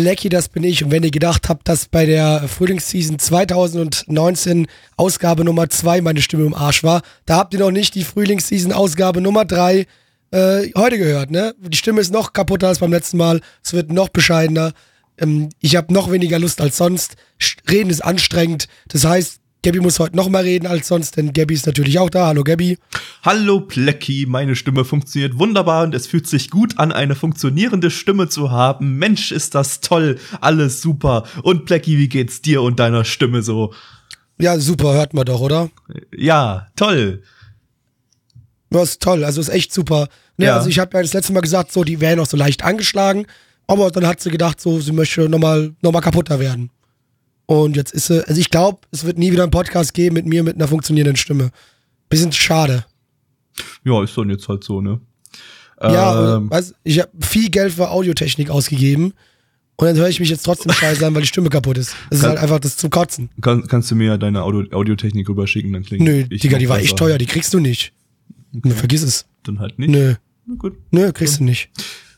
Blacky, das bin ich. Und wenn ihr gedacht habt, dass bei der Frühlingsseason 2019 Ausgabe Nummer 2 meine Stimme im Arsch war, da habt ihr noch nicht die Frühlingsseason Ausgabe Nummer 3 äh, heute gehört, ne? Die Stimme ist noch kaputter als beim letzten Mal. Es wird noch bescheidener. Ähm, ich habe noch weniger Lust als sonst. Reden ist anstrengend. Das heißt, Gabby muss heute noch mal reden als sonst, denn Gabby ist natürlich auch da. Hallo Gabby. Hallo Plecki, meine Stimme funktioniert wunderbar und es fühlt sich gut an, eine funktionierende Stimme zu haben. Mensch, ist das toll, alles super. Und Plecki, wie geht's dir und deiner Stimme so? Ja, super, hört man doch, oder? Ja, toll. Das ist toll, also ist echt super. Ne, Ja. Also ich habe ja das letzte Mal gesagt, so die wäre noch so leicht angeschlagen, aber dann hat sie gedacht, so sie möchte nochmal noch mal kaputter werden. Und jetzt ist sie, also ich glaube, es wird nie wieder einen Podcast geben mit mir mit einer funktionierenden Stimme. Bisschen schade. Ja, ist dann jetzt halt so, ne? Ja, Ähm, weißt, ich habe viel Geld für Audiotechnik ausgegeben und dann höre ich mich jetzt trotzdem scheiße an, weil die Stimme kaputt ist. Das ist Kann- halt einfach das zum Kotzen. kann, kannst du mir ja deine Audio Audiotechnik rüberschicken, dann klingt Nö, Digga, die war echt teuer, die kriegst du nicht. Nö, vergiss es. Dann halt nicht. Nö, Na gut. nö, kriegst du nicht.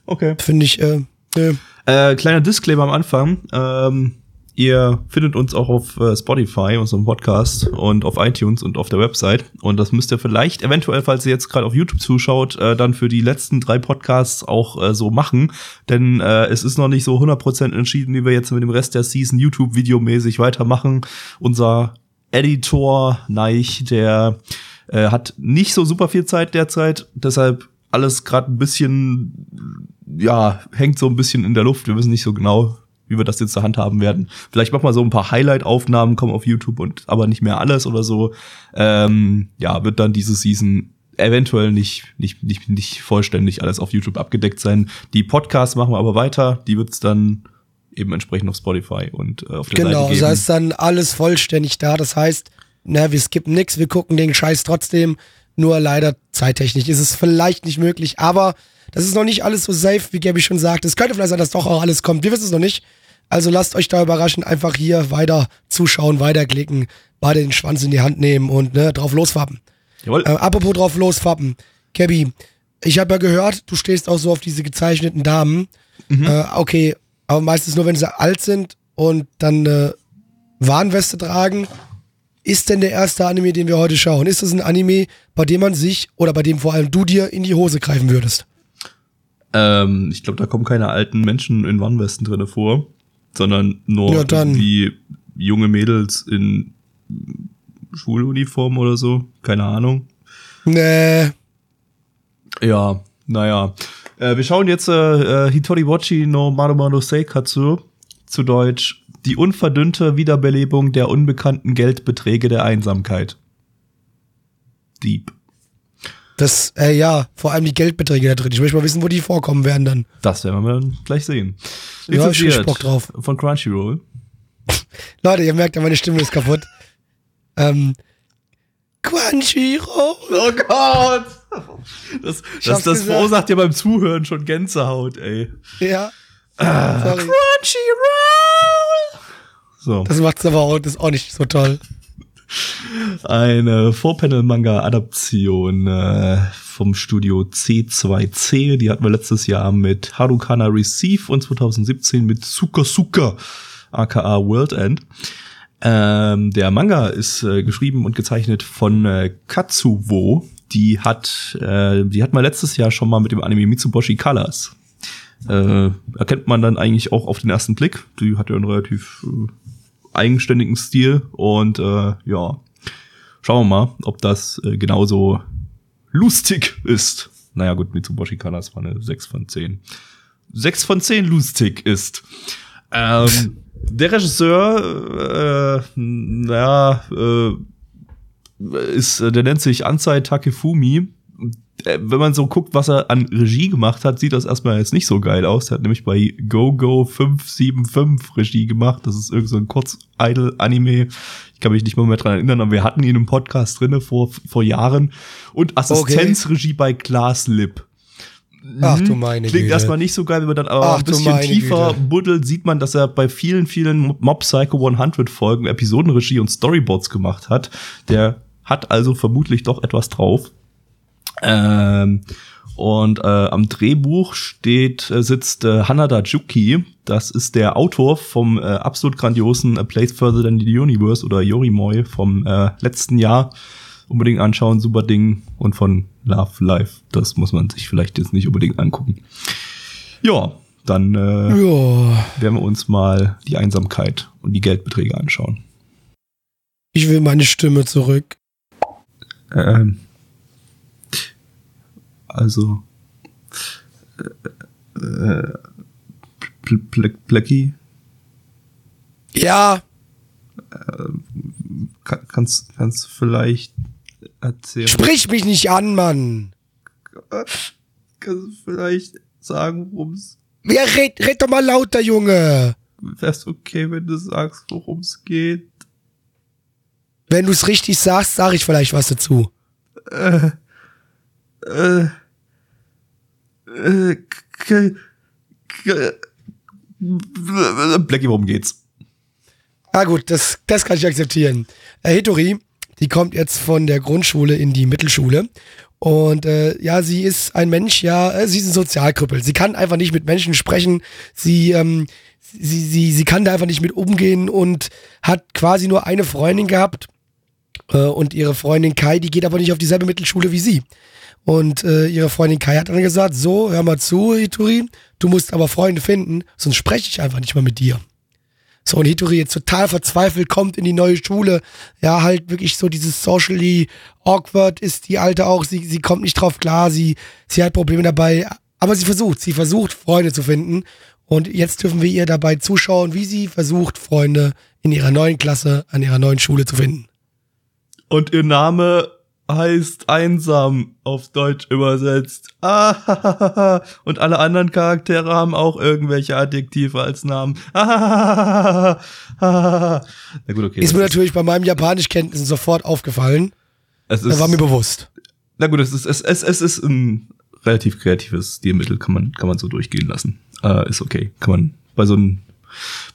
Okay. Finde ich, äh, nö. Äh, kleiner Disclaimer am Anfang. Ähm, ihr findet uns auch auf äh, Spotify, unserem Podcast, und auf iTunes und auf der Website. Und das müsst ihr vielleicht, eventuell, falls ihr jetzt gerade auf YouTube zuschaut, äh, dann für die letzten drei Podcasts auch äh, so machen. Denn äh, es ist noch nicht so 100% entschieden, wie wir jetzt mit dem Rest der Season YouTube-videomäßig weitermachen. Unser Editor Neich, der äh, hat nicht so super viel Zeit derzeit, deshalb alles gerade ein bisschen, ja, hängt so ein bisschen in der Luft. Wir wissen nicht so genau, wie wir das jetzt zur Hand haben werden. Vielleicht machen wir so ein paar Highlight-Aufnahmen, kommen auf YouTube und aber nicht mehr alles oder so. Ähm, ja, wird dann diese Season eventuell nicht, nicht, nicht, nicht vollständig alles auf YouTube abgedeckt sein. Die Podcasts machen wir aber weiter. Die wird's dann eben entsprechend auf Spotify und äh, auf der Genau, Seite das geben. heißt dann alles vollständig da. Das heißt, na, wir skippen nix, wir gucken den Scheiß trotzdem. Nur leider zeittechnisch ist es vielleicht nicht möglich, aber das ist noch nicht alles so safe, wie Gabby schon sagt. Es könnte vielleicht sein, dass doch auch alles kommt. Wir wissen es noch nicht. Also lasst euch da überraschen, einfach hier weiter zuschauen, weiterklicken, beide den Schwanz in die Hand nehmen und ne, drauf losfappen. Jawohl. Äh, apropos drauf losfappen. Gabby, ich habe ja gehört, du stehst auch so auf diese gezeichneten Damen. Äh, okay, aber meistens nur, wenn sie alt sind und dann eine Warnweste tragen. Ist denn der erste Anime, den wir heute schauen? Ist das ein Anime, bei dem man sich oder bei dem vor allem du dir in die Hose greifen würdest? Ähm, ich glaube, da kommen keine alten Menschen in Warnwesten drinne vor, sondern nur Ja, irgendwie junge Mädels in Schuluniform oder so. Keine Ahnung. Nee. Ja, naja. Äh, wir schauen jetzt äh, äh, Hitori Wachi no Maruma no Seikatsu, zu Deutsch die unverdünnte Wiederbelebung der unbekannten Geldbeträge der Einsamkeit. Deep. Das, äh, ja, vor allem die Geldbeträge da drin. Ich möchte mal wissen, wo die vorkommen werden dann. Das werden wir dann gleich sehen. Ja, ich hab Bock drauf. Von Crunchyroll. Leute, ihr merkt ja, meine Stimme ist kaputt. Ähm, Crunchyroll. Oh Gott! Das, das, das verursacht ja beim Zuhören schon Gänsehaut, ey. Ja. Ah. Crunchyroll! So, Das macht's aber auch, das ist auch nicht so toll. Eine Four-Panel-Manga-Adaption äh, vom Studio C2C. Die hatten wir letztes Jahr mit Harukana Receive und 2017 mit Suka Suka, aka World End. Ähm, der Manga ist äh, geschrieben und gezeichnet von äh, Katsuwo. Die hat, äh, die hat man letztes Jahr schon mal mit dem Anime Mitsuboshi Colors. Äh, erkennt man dann eigentlich auch auf den ersten Blick. Die hat ja einen relativ äh, eigenständigen Stil und äh, ja, schauen wir mal, ob das äh, genauso lustig ist. Naja gut, Mitsuboshi Colors war eine 6 von 10. 6 von 10 lustig ist. Ähm, der Regisseur, äh, naja, äh, ist, äh, der nennt sich Ansai Takefumi. Äh, wenn man so guckt, was er an Regie gemacht hat, sieht das erstmal jetzt nicht so geil aus. Er hat nämlich bei Go Go 575 Regie gemacht. Das ist irgend so ein Kurz-Idle-Anime. Ich kann mich nicht mehr, mehr dran erinnern, aber wir hatten ihn im Podcast drinne vor, vor Jahren. Und Assistenzregie bei Glass Lip. Ach du meine Klingt Güte. erstmal nicht so geil, wenn man dann aber Ach ein bisschen tiefer Güte. buddelt, sieht man, dass er bei vielen, vielen Mob Psycho 100 Folgen Episodenregie und Storyboards gemacht hat. Der hat also vermutlich doch etwas drauf. Ähm, und äh, am Drehbuch steht, äh, sitzt äh, Hanada Juki. Das ist der Autor vom äh, absolut grandiosen A Place Further Than the Universe oder Yorimoi vom äh, letzten Jahr. Unbedingt anschauen, super Ding. Und von Love Life, das muss man sich vielleicht jetzt nicht unbedingt angucken. Ja, dann äh, Ja, werden wir uns mal die Einsamkeit und die Geldbeträge anschauen. ich will meine Stimme zurück. Ähm, also äh, äh, Pl- Pl- Plecky, Ja, kann, kannst kannst du vielleicht erzählen? sprich mich nicht an, Mann. Kannst du vielleicht sagen, worum es Ja, red, red doch mal lauter, Junge. wär's okay, wenn du sagst, worum es geht? Wenn du es richtig sagst, sag ich vielleicht was dazu. Äh, äh, äh, Blackie, worum geht's? Ah gut, das, das kann ich akzeptieren. Äh, Hitori, die kommt jetzt von der Grundschule in die Mittelschule. Und äh, ja, sie ist ein Mensch, ja, äh, sie ist ein Sozialkrüppel. Sie kann einfach nicht mit Menschen sprechen. Sie, ähm, sie, sie, sie kann da einfach nicht mit umgehen und hat quasi nur eine Freundin gehabt. Äh, und ihre Freundin Kai, die geht aber nicht auf dieselbe Mittelschule wie sie. Und äh, ihre Freundin Kai hat dann gesagt, so, hör mal zu, Hitori, du musst aber Freunde finden, sonst spreche ich einfach nicht mehr mit dir. So, und Hitori jetzt total verzweifelt kommt in die neue Schule. Ja, halt wirklich so dieses socially awkward ist die Alte auch. Sie, sie kommt nicht drauf klar, sie, sie hat Probleme dabei. Aber sie versucht, sie versucht, Freunde zu finden. Und jetzt dürfen wir ihr dabei zuschauen, wie sie versucht, Freunde in ihrer neuen Klasse, an ihrer neuen Schule zu finden. Und ihr Name heißt einsam auf Deutsch übersetzt. Ah, und alle anderen Charaktere haben auch irgendwelche Adjektive als Namen. Ah, Na gut, okay. Ist mir natürlich bei meinem Japanischkenntnissen sofort aufgefallen. es Das ist, war mir bewusst. na gut, es ist, es, es, es ist ein relativ kreatives Stilmittel, kann man, kann man so durchgehen lassen. Äh, ist okay. Kann man bei so einem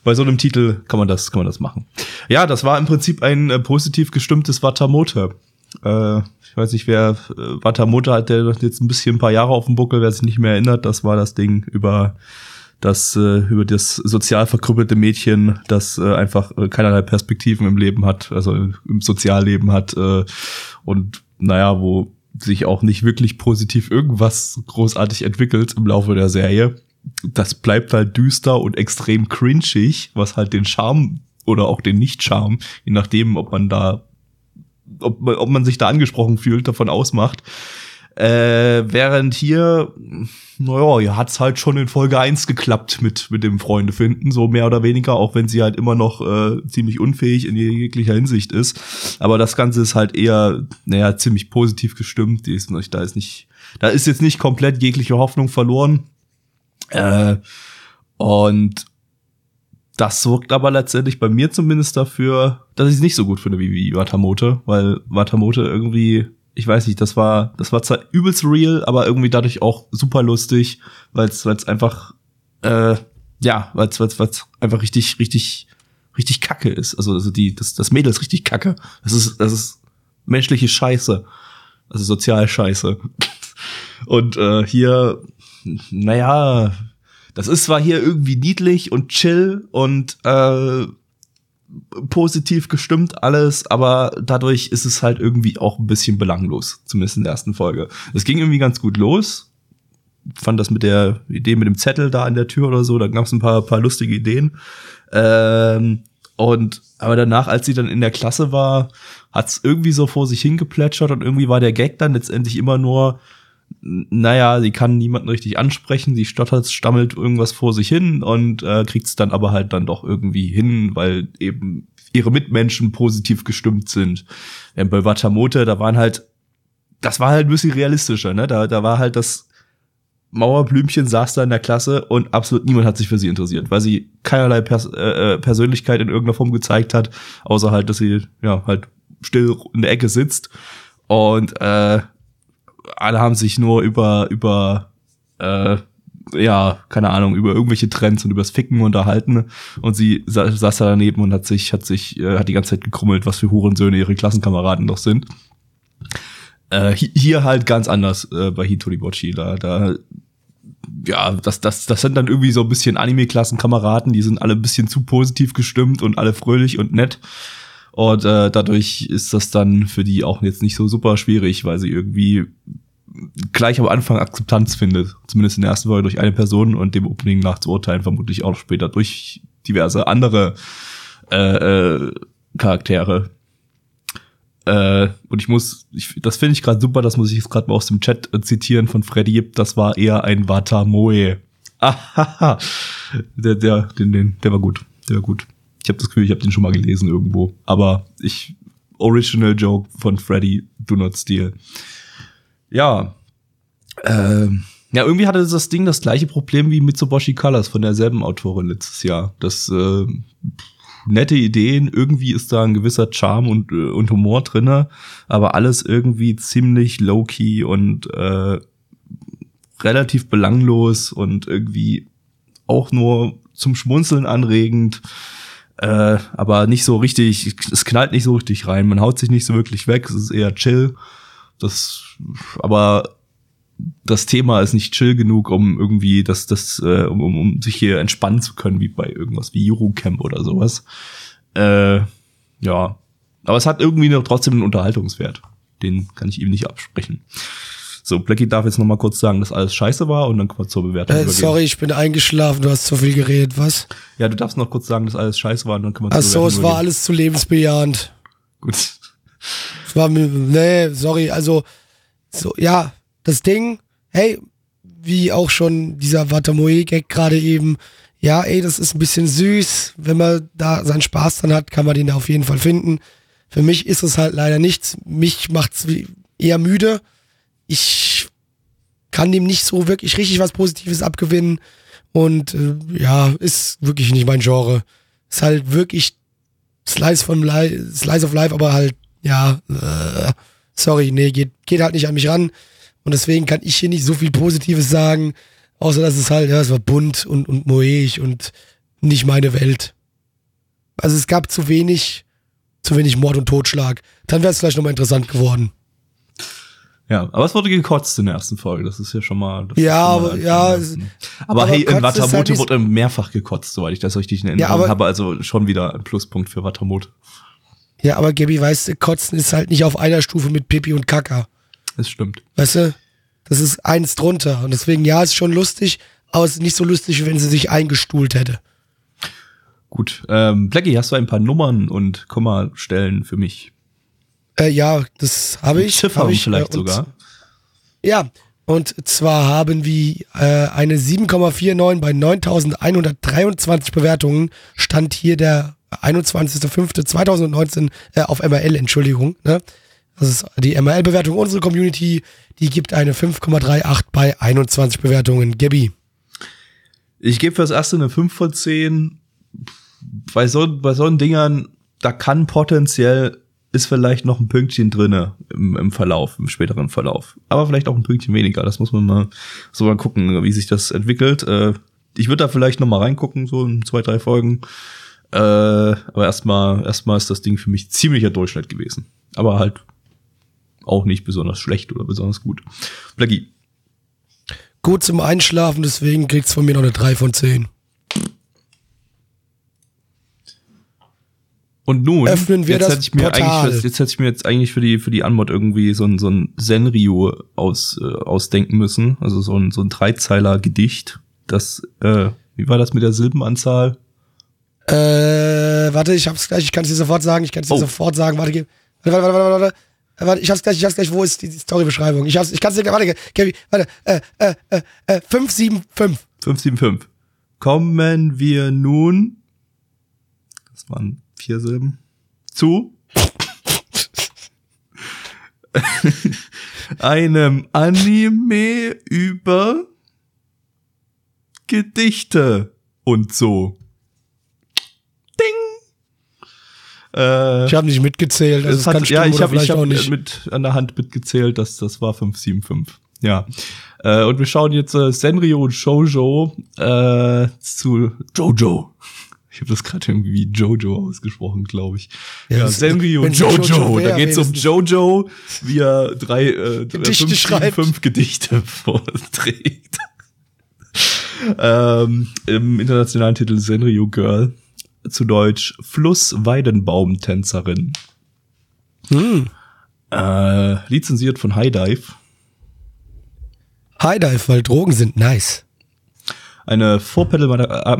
bei so einem Titel kann man das, kann man das machen. Ja, das war im Prinzip ein äh, positiv gestimmtes Watamote. Äh, ich weiß nicht, wer äh, Watamote hat, der jetzt ein bisschen ein paar Jahre auf dem Buckel, wer sich nicht mehr erinnert, das war das Ding über das äh, über das sozial verkrüppelte Mädchen, das äh, einfach äh, keinerlei Perspektiven im Leben hat, also im Sozialleben hat äh, und naja, wo sich auch nicht wirklich positiv irgendwas großartig entwickelt im Laufe der Serie. Das bleibt halt düster und extrem cringig, was halt den Charme oder auch den Nicht-Charme, je nachdem, ob man da, ob man, ob man sich da angesprochen fühlt, davon ausmacht. Äh, während hier, naja, ja, hat's halt schon in Folge 1 geklappt mit, mit dem Freunde finden, so mehr oder weniger, auch wenn sie halt immer noch äh, ziemlich unfähig in jeglicher Hinsicht ist. Aber das Ganze ist halt eher, naja, ziemlich positiv gestimmt. Die ist, da ist nicht, da ist jetzt nicht komplett jegliche Hoffnung verloren. Äh, und das sorgt aber letztendlich bei mir zumindest dafür, dass ich es nicht so gut finde wie, wie Watamote, weil Watamote irgendwie, ich weiß nicht, das war, das war zwar übelst real, aber irgendwie dadurch auch super lustig, weil es einfach, äh, ja, weil es einfach richtig, richtig, richtig kacke ist. Also, also die, das, das Mädel ist richtig kacke. Das ist, das ist menschliche Scheiße. Also sozial Scheiße. Und äh, hier, naja, das ist zwar hier irgendwie niedlich und chill und äh, positiv gestimmt alles, aber dadurch ist es halt irgendwie auch ein bisschen belanglos, zumindest in der ersten Folge. Es ging irgendwie ganz gut los. Fand das mit der Idee mit dem Zettel da an der Tür oder so, da gab es ein paar, paar lustige Ideen. Ähm, und aber danach, als sie dann in der Klasse war, hat es irgendwie so vor sich hingeplätschert und irgendwie war der Gag dann letztendlich immer nur, naja, sie kann niemanden richtig ansprechen, sie stottert, stammelt irgendwas vor sich hin und äh, kriegt es dann aber halt dann doch irgendwie hin, weil eben ihre Mitmenschen positiv gestimmt sind. Während bei Watamote, da waren halt das war halt ein bisschen realistischer, ne? Da, da war halt das Mauerblümchen saß da in der Klasse und absolut niemand hat sich für sie interessiert, weil sie keinerlei Pers äh, äh Persönlichkeit in irgendeiner Form gezeigt hat, außer halt, dass sie ja halt still in der Ecke sitzt und äh, alle haben sich nur über über äh, ja, keine Ahnung, über irgendwelche Trends und übers Ficken unterhalten und sie sa saß da daneben und hat sich, hat sich, äh, hat die ganze Zeit gekrummelt, was für Hurensöhne ihre Klassenkameraden doch sind. Äh, hier halt ganz anders äh, bei Hitori Bochi. Da, da, ja, das, das, das sind dann irgendwie so ein bisschen Anime-Klassenkameraden, die sind alle ein bisschen zu positiv gestimmt und alle fröhlich und nett. Und äh, dadurch ist das dann für die auch jetzt nicht so super schwierig, weil sie irgendwie gleich am Anfang Akzeptanz findet. Zumindest in der ersten Folge durch eine Person und dem Opening nach zu urteilen, vermutlich auch später durch diverse andere äh, äh, Charaktere. Äh, und ich muss, ich, das finde ich gerade super, das muss ich jetzt gerade mal aus dem Chat äh, zitieren von Freddy. Das war eher ein Watamoe. Ahaha. Der, der, den, den, der war gut. Der war gut. Ich habe das Gefühl, ich habe den schon mal gelesen irgendwo. Aber ich, Original Joke von Freddy, do not steal. Ja. Ähm, ja, irgendwie hatte das Ding das gleiche Problem wie Mitsubishi Colors von derselben Autorin letztes Jahr. Das äh, nette Ideen, irgendwie ist da ein gewisser Charme und, äh, und Humor drinne, aber alles irgendwie ziemlich low-key und äh, relativ belanglos und irgendwie auch nur zum Schmunzeln anregend, äh, aber nicht so richtig, es knallt nicht so richtig rein, man haut sich nicht so wirklich weg, es ist eher chill. Das, aber das Thema ist nicht chill genug, um irgendwie das, das, äh, um, um sich hier entspannen zu können, wie bei irgendwas wie Eurocamp oder sowas. Äh, ja. Aber es hat irgendwie noch trotzdem einen Unterhaltungswert. Den kann ich ihm nicht absprechen. So, Blackie darf jetzt noch mal kurz sagen, dass alles scheiße war und dann kommen wir zur Bewertung äh, Sorry, ich bin eingeschlafen, du hast zu viel geredet, was? Ja, du darfst noch kurz sagen, dass alles scheiße war und dann können wir Ach zur Bewertung so, es war alles zu lebensbejahend. Gut. Es war nee, sorry, also, so, ja, das Ding, hey, wie auch schon dieser Watamoe-Gag gerade eben, ja, ey, das ist ein bisschen süß. Wenn man da seinen Spaß dran hat, kann man den da auf jeden Fall finden. Für mich ist es halt leider nichts. Mich macht's eher müde. Ich kann dem nicht so wirklich richtig was Positives abgewinnen. Und äh, ja, ist wirklich nicht mein Genre. Ist halt wirklich Slice von Life, Slice of Life, aber halt, ja, äh, sorry, nee, geht, geht halt nicht an mich ran. Und deswegen kann ich hier nicht so viel Positives sagen, außer dass es halt, ja, es war bunt und, und moeig und nicht meine Welt. Also es gab zu wenig, zu wenig Mord und Totschlag. Dann wäre es vielleicht nochmal interessant geworden. Ja, aber es wurde gekotzt in der ersten Folge. Das ist ja schon mal. ja, aber ja. Aber, aber hey, in Watamote halt wurde mehrfach gekotzt, soweit ich das richtig in Erinnerung ja, habe. Also schon wieder ein Pluspunkt für Watamote. Ja, aber Gabi, weißt du, Kotzen ist halt nicht auf einer Stufe mit Pipi und Kaka. Das stimmt. Weißt du? Das ist eins drunter. Und deswegen, ja, ist schon lustig, aber es ist nicht so lustig, wenn sie sich eingestuhlt hätte. Gut. Ähm, Blackie, hast du ein paar Nummern und Kommastellen für mich? Äh, ja, das habe ich. Ziffern hab ich, vielleicht äh, sogar. Ja, und zwar haben wir äh, eine 7,49 bei 9123 Bewertungen. Stand hier der 21.05.2019 äh, auf MRL, Entschuldigung. Ne? Das ist die MRL-Bewertung unserer Community. Die gibt eine 5,38 bei 21 Bewertungen. Gabby. Ich gebe fürs erste eine 5 von 10. Bei so, bei so Dingern, da kann potenziell ist vielleicht noch ein Pünktchen drinne im, im Verlauf, im späteren Verlauf. Aber vielleicht auch ein Pünktchen weniger. Das muss man mal so mal gucken, wie sich das entwickelt. Äh, ich würde da vielleicht noch mal reingucken, so in zwei, drei Folgen. Äh, aber erstmal, erstmal ist das Ding für mich ziemlicher Durchschnitt gewesen. Aber halt auch nicht besonders schlecht oder besonders gut. Blackie. Gut zum Einschlafen, deswegen kriegt's von mir noch eine 3 von 10. Und nun, öffnen wir jetzt das hätte ich mir Portal. eigentlich, jetzt hätte ich mir jetzt eigentlich für die für die Anmod irgendwie so ein so ein Senryu aus äh, ausdenken müssen, also so ein so ein Dreizeiler Gedicht. Das äh, wie war das mit der Silbenanzahl? Äh, warte, ich hab's gleich, ich kann es dir sofort sagen, ich kann es dir Oh. sofort sagen. Warte, geh- warte, warte, warte, warte, warte. Äh, Warte, ich hab's gleich, ich hab's gleich, wo ist die, die Storybeschreibung? Ich hab's, ich kann's dir, warte, Gaby, warte, äh, äh, äh, äh, 575. 575. Kommen wir nun, das waren vier Silben, zu einem Anime über Gedichte und so. Ding! Äh, Ich habe nicht mitgezählt, also es hat, kann stimmen ja, ich habe ich hab mit an der Hand mitgezählt, dass das war 575. Ja. Äh, und wir schauen jetzt äh, Senrio und Shoujo äh, zu Jojo. Ich habe das gerade irgendwie wie Jojo ausgesprochen, glaube ich. Ja, Ja, wenn's Jojo. Jojo wär, da geht's um. Jojo, wie er drei, äh, Gedichte fünf, schreibt. fünf Gedichte vorträgt. ähm, Im internationalen Titel Senrio Girl. Zu Deutsch Fluss-Weidenbaum-Tänzerin. Hm. Äh, lizenziert von High Dive. High Dive, weil Drogen sind nice. Eine Vorpanel- äh,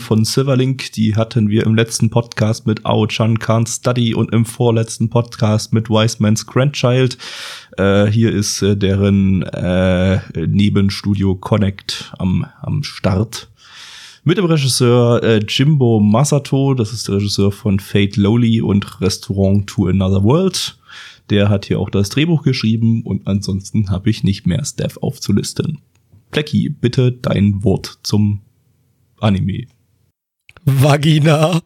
von Silverlink, die hatten wir im letzten Podcast mit Ao-chan Can't Study und im vorletzten Podcast mit Wise Man's Grandchild. Äh, hier ist äh, deren äh, Nebenstudio Connect am, am Start. Mit dem Regisseur äh, Jimbo Masato, das ist der Regisseur von Fate Lowly und Restaurant to Another World. Der hat hier auch das Drehbuch geschrieben und ansonsten habe ich nicht mehr Staff aufzulisten. Plecky, bitte dein Wort zum Anime. Vagina.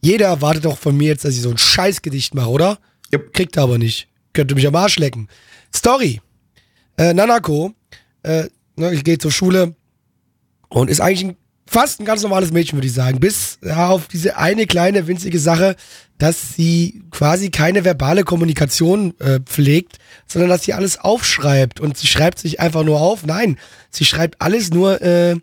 Jeder erwartet doch von mir jetzt, dass ich so ein Scheißgedicht mache, oder? Yep. Kriegt er aber nicht. Könnte mich am Arsch lecken. Story. Äh, Nanako, äh, ne, ich gehe zur Schule und ist eigentlich ein, fast ein ganz normales Mädchen, würde ich sagen. Bis auf diese eine kleine winzige Sache, dass sie quasi keine verbale Kommunikation äh, pflegt, sondern dass sie alles aufschreibt. Und sie schreibt sich einfach nur auf. Nein, sie schreibt alles nur äh,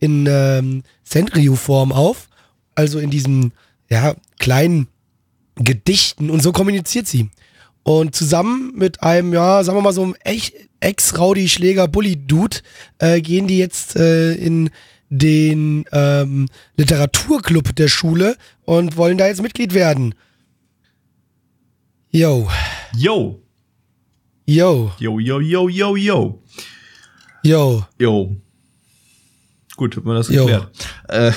in ähm, Senryu-Form auf. Also in diesen ja, kleinen Gedichten. Und so kommuniziert sie. Und zusammen mit einem, ja, sagen wir mal so einem echt Ex-Rowdy-Schläger-Bully-Dude äh, gehen die jetzt äh, in den ähm, Literaturclub der Schule und wollen da jetzt Mitglied werden. Yo, Yo, yo, yo, yo, yo, yo, yo. yo. Jo. Gut, hat man das geklärt. Äh,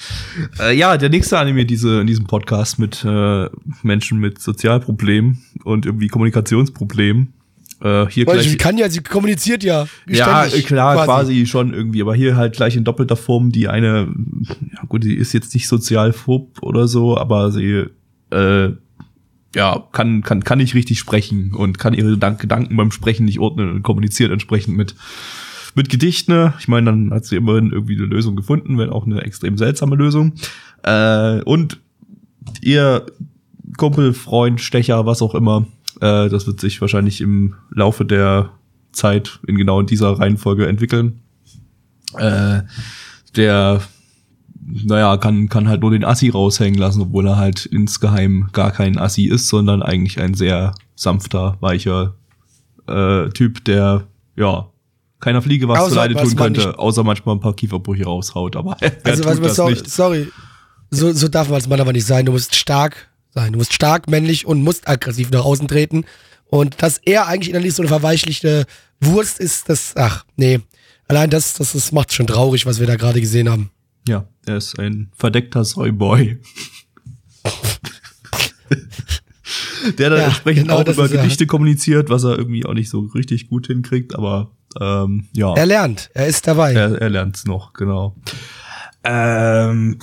äh, ja, der nächste Anime diese, in diesem Podcast mit äh, Menschen mit Sozialproblemen und irgendwie Kommunikationsproblemen. Äh, hier Weil gleich. sie kann ja, sie kommuniziert ja. Ja, klar, quasi. schon irgendwie, aber hier halt gleich in doppelter Form, die eine, ja gut, die ist jetzt nicht sozialphob oder so, aber sie, äh, ja, kann, kann, kann nicht richtig sprechen und kann ihre Dank Gedanken beim Sprechen nicht ordnen und kommuniziert entsprechend mit, mit Gedichten. Ich meine, dann hat sie immerhin irgendwie eine Lösung gefunden, wenn auch eine extrem seltsame Lösung. Äh, und ihr Kumpel, Freund, Stecher, was auch immer, äh, das wird sich wahrscheinlich im Laufe der Zeit in genau dieser Reihenfolge entwickeln. Äh, der, naja, kann, kann halt nur den Assi raushängen lassen, obwohl er halt insgeheim gar kein Assi ist, sondern eigentlich ein sehr sanfter, weicher äh, Typ, der, ja, keiner Fliege was Außer, zu Leide tun könnte, außer manchmal ein paar Kieferbrüche raushaut, aber er Also, tut was, das sorry, nicht. sorry. So, so darf man als Mann aber nicht sein. Du musst stark sein. Du musst stark, männlich und musst aggressiv nach außen treten. Und dass er eigentlich innerlich so eine verweichlichte Wurst ist, das, ach, nee. Allein das, das, das macht schon traurig, was wir da gerade gesehen haben. Ja, er ist ein verdeckter Soyboy. Der dann Ja, entsprechend genau auch über er. Gedichte kommuniziert, was er irgendwie auch nicht so richtig gut hinkriegt, aber ähm, ja, Er lernt, er ist dabei. er, er lernt's noch, genau. Ähm,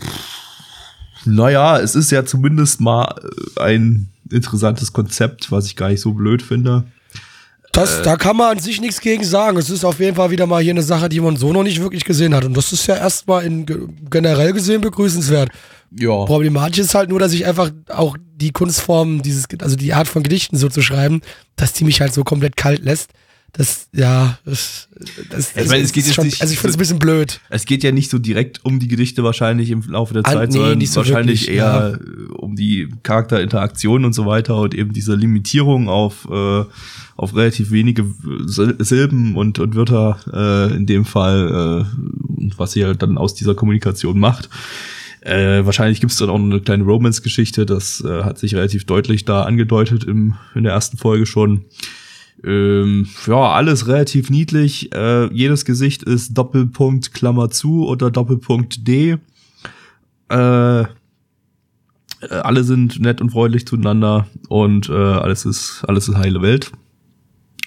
naja, es ist ja zumindest mal äh, ein interessantes Konzept, was ich gar nicht so blöd finde. Das, da kann man an sich nichts gegen sagen. Es ist auf jeden Fall wieder mal hier eine Sache, die man so noch nicht wirklich gesehen hat. Und das ist ja erstmal in ge- generell gesehen begrüßenswert. Ja. Problematisch ist halt nur, dass ich einfach auch die Kunstform, dieses, also die Art von Gedichten so zu schreiben, dass die mich halt so komplett kalt lässt. Das, ja, das, das, Ich meine, es geht ist jetzt schon, nicht also ich finde es ein bisschen blöd. Es geht ja nicht so direkt um die Gedichte wahrscheinlich im Laufe der Ah, Zeit, nee, sondern so wahrscheinlich wirklich, eher äh, um die Charakterinteraktion und so weiter und eben diese Limitierung auf, äh, auf relativ wenige Sil- Silben und, und Wörter äh, in dem Fall, äh, und was sie halt dann aus dieser Kommunikation macht. Äh, wahrscheinlich gibt es dann auch eine kleine Romance-Geschichte, das äh, hat sich relativ deutlich da angedeutet im, in der ersten Folge schon. Ähm, ja, alles relativ niedlich. Äh, jedes Gesicht ist Doppelpunkt Klammer zu oder Doppelpunkt D. Äh, Äh, alle sind nett und freundlich zueinander und äh, alles ist alles ist heile Welt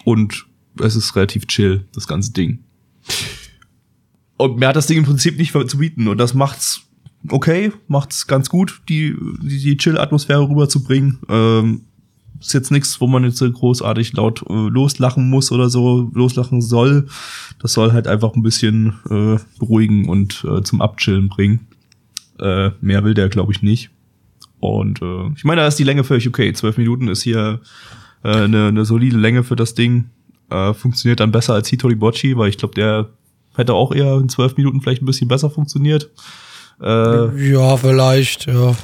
und es ist relativ chill das ganze Ding. Und mir hat das Ding im Prinzip nicht zu bieten und das macht's okay, macht's ganz gut, die die, die Chill-Atmosphäre rüberzubringen. Ähm, ist jetzt nichts, wo man jetzt so großartig laut äh, loslachen muss oder so, loslachen soll. Das soll halt einfach ein bisschen äh, beruhigen und äh, zum Abchillen bringen. Äh, mehr will der, glaube ich, nicht. Und äh, ich meine, da ist die Länge völlig okay. Zwölf Minuten ist hier äh, eine, eine solide Länge für das Ding. Äh, funktioniert dann besser als Hitori Bocci, weil ich glaube, der hätte auch eher in zwölf Minuten vielleicht ein bisschen besser funktioniert. Äh, ja, vielleicht, ja.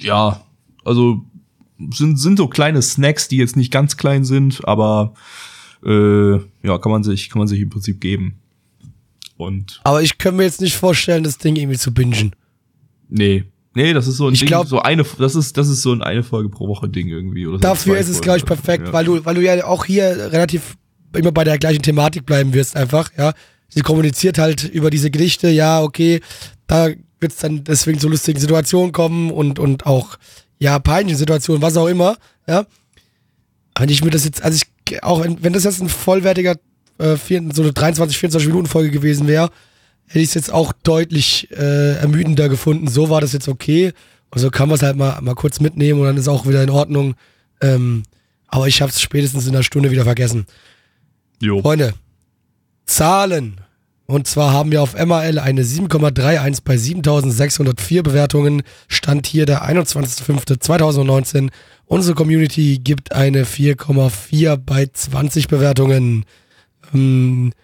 Ja, also sind, sind so kleine Snacks, die jetzt nicht ganz klein sind, aber äh, ja, kann man sich, kann man sich im Prinzip geben. Und aber ich kann mir jetzt nicht vorstellen, das Ding irgendwie zu bingen. Nee. Nee, das ist so ein ich Ding, glaub, so eine, das ist, das ist so ein eine Folge pro Woche Ding irgendwie. Oder dafür ist es, glaube ich, perfekt, ja. weil du, weil du ja auch hier relativ immer bei der gleichen Thematik bleiben wirst einfach, ja. Sie kommuniziert halt über diese Gedichte, ja, okay, da wird es dann deswegen zu lustigen Situationen kommen und, und auch ja, peinliche Situation, was auch immer, ja. Wenn ich mir das jetzt, also ich, auch wenn das jetzt ein vollwertiger, äh, so eine 23, 24 Minuten Folge gewesen wäre, hätte ich es jetzt auch deutlich äh, ermüdender gefunden. So war das jetzt okay. Also kann man es halt mal, mal kurz mitnehmen und dann ist auch wieder in Ordnung. Ähm, aber ich habe es spätestens in einer Stunde wieder vergessen. Jo. Freunde, Zahlen. Und zwar haben wir auf MAL eine 7,31 bei 7604 Bewertungen. Stand hier der 21.05.2019. Unsere Community gibt eine 4,4 bei 20 Bewertungen. Ähm,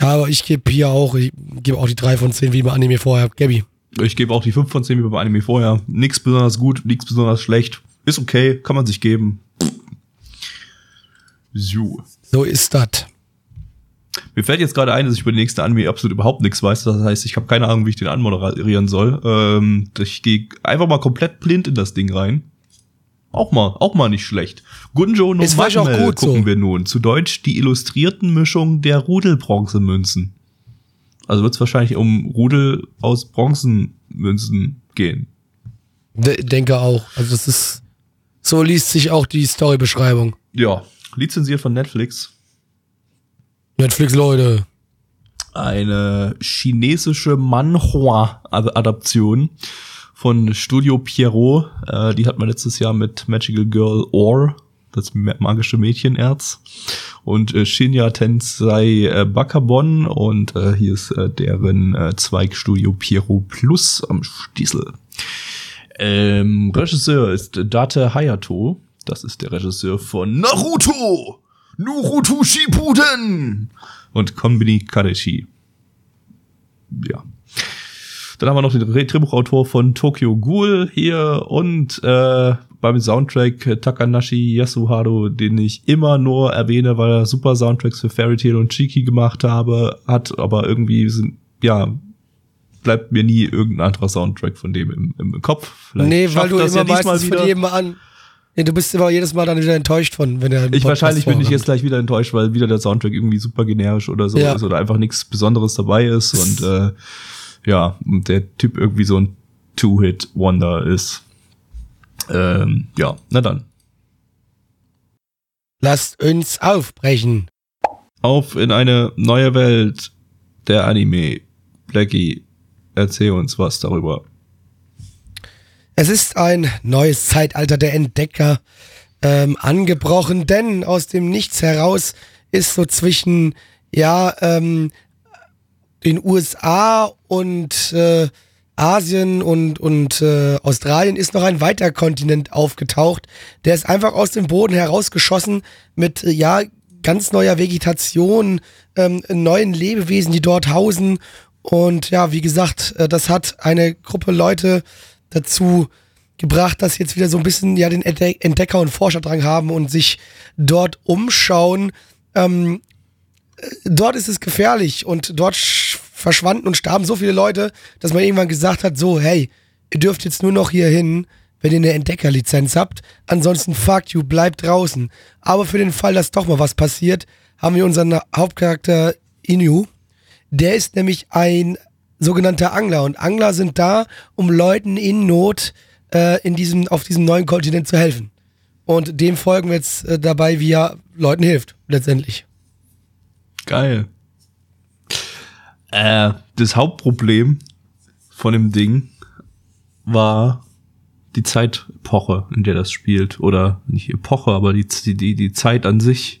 ja, aber ich gebe hier auch, ich gebe auch die 3 von 10 wie bei Anime vorher. Gabby. Ich gebe auch die 5 von 10 wie bei Anime vorher. Nichts besonders gut, nichts besonders schlecht. Ist okay, kann man sich geben. So. So ist das. Mir fällt jetzt gerade ein, dass ich über den nächsten Anime absolut überhaupt nichts weiß. Das heißt, ich habe keine Ahnung, wie ich den anmoderieren soll. Ähm, ich gehe einfach mal komplett blind in das Ding rein. Auch mal, auch mal nicht schlecht. Gunjo no Magmel gucken so. wir nun. Zu Deutsch die illustrierten Mischung der Rudelbronzemünzen. Also wird es wahrscheinlich um Rudel aus Bronzenmünzen gehen. De denke auch. Also das ist, so liest sich auch die Storybeschreibung. Ja, lizenziert von Netflix. Netflix, Leute. Eine chinesische Manhua-Adaption von Studio Pierrot. Äh, die hat man letztes Jahr mit Magical Girl Or, das magische Mädchenerz, und äh, Shinya Tensei äh, Bakabon und äh, hier ist deren Zweig Studio Pierrot Plus am Stiesel. Ähm, Regisseur ist Date Hayato. Das ist der Regisseur von Naruto. Naruto Shippuden und Konbini Kadeshi. Ja. Dann haben wir noch den Drehbuchautor von Tokyo Ghoul hier und äh, beim Soundtrack Takanashi Yasuharu, den ich immer nur erwähne, weil er super Soundtracks für Fairy Tail und Chiki gemacht habe, hat, aber irgendwie sind, ja, bleibt mir nie irgendein anderer Soundtrack von dem im, im Kopf. Vielleicht nee, weil du immer ja meistens von jedem an Nee, du bist immer jedes Mal dann wieder enttäuscht von, wenn er. Ich wahrscheinlich bin ich jetzt gleich wieder enttäuscht, weil wieder der Soundtrack irgendwie super generisch oder so ja. ist oder einfach nichts Besonderes dabei ist und äh, ja, und der Typ irgendwie so ein Two-Hit-Wonder ist. Ähm, ja, na dann. Lasst uns aufbrechen. Auf in eine neue Welt der Anime. Blackie, erzähl uns was darüber. Es ist ein neues Zeitalter der Entdecker ähm, angebrochen, denn aus dem Nichts heraus ist so zwischen ja ähm, den USA und äh, Asien und, und äh, Australien ist noch ein weiter Kontinent aufgetaucht. Der ist einfach aus dem Boden herausgeschossen mit, äh, ja, ganz neuer Vegetation, ähm, neuen Lebewesen, die dort hausen. Und ja, wie gesagt, äh, das hat eine Gruppe Leute dazu gebracht, dass jetzt wieder so ein bisschen ja den Entdecker- und Forscherdrang haben und sich dort umschauen. Ähm, äh, dort ist es gefährlich und dort verschwanden und starben so viele Leute, dass man irgendwann gesagt hat, so, hey, ihr dürft jetzt nur noch hier hin, wenn ihr eine Entdeckerlizenz habt. Ansonsten fuck you, bleibt draußen. Aber für den Fall, dass doch mal was passiert, haben wir unseren Hauptcharakter Inu. Der ist nämlich ein sogenannter Angler und Angler sind da, um Leuten in Not äh, in diesem, auf diesem neuen Kontinent zu helfen. Und dem folgen wir jetzt äh, dabei, wie er Leuten hilft, letztendlich. Geil. Äh, das Hauptproblem von dem Ding war die Zeitepoche, in der das spielt. Oder nicht Epoche, aber die, die, die Zeit an sich.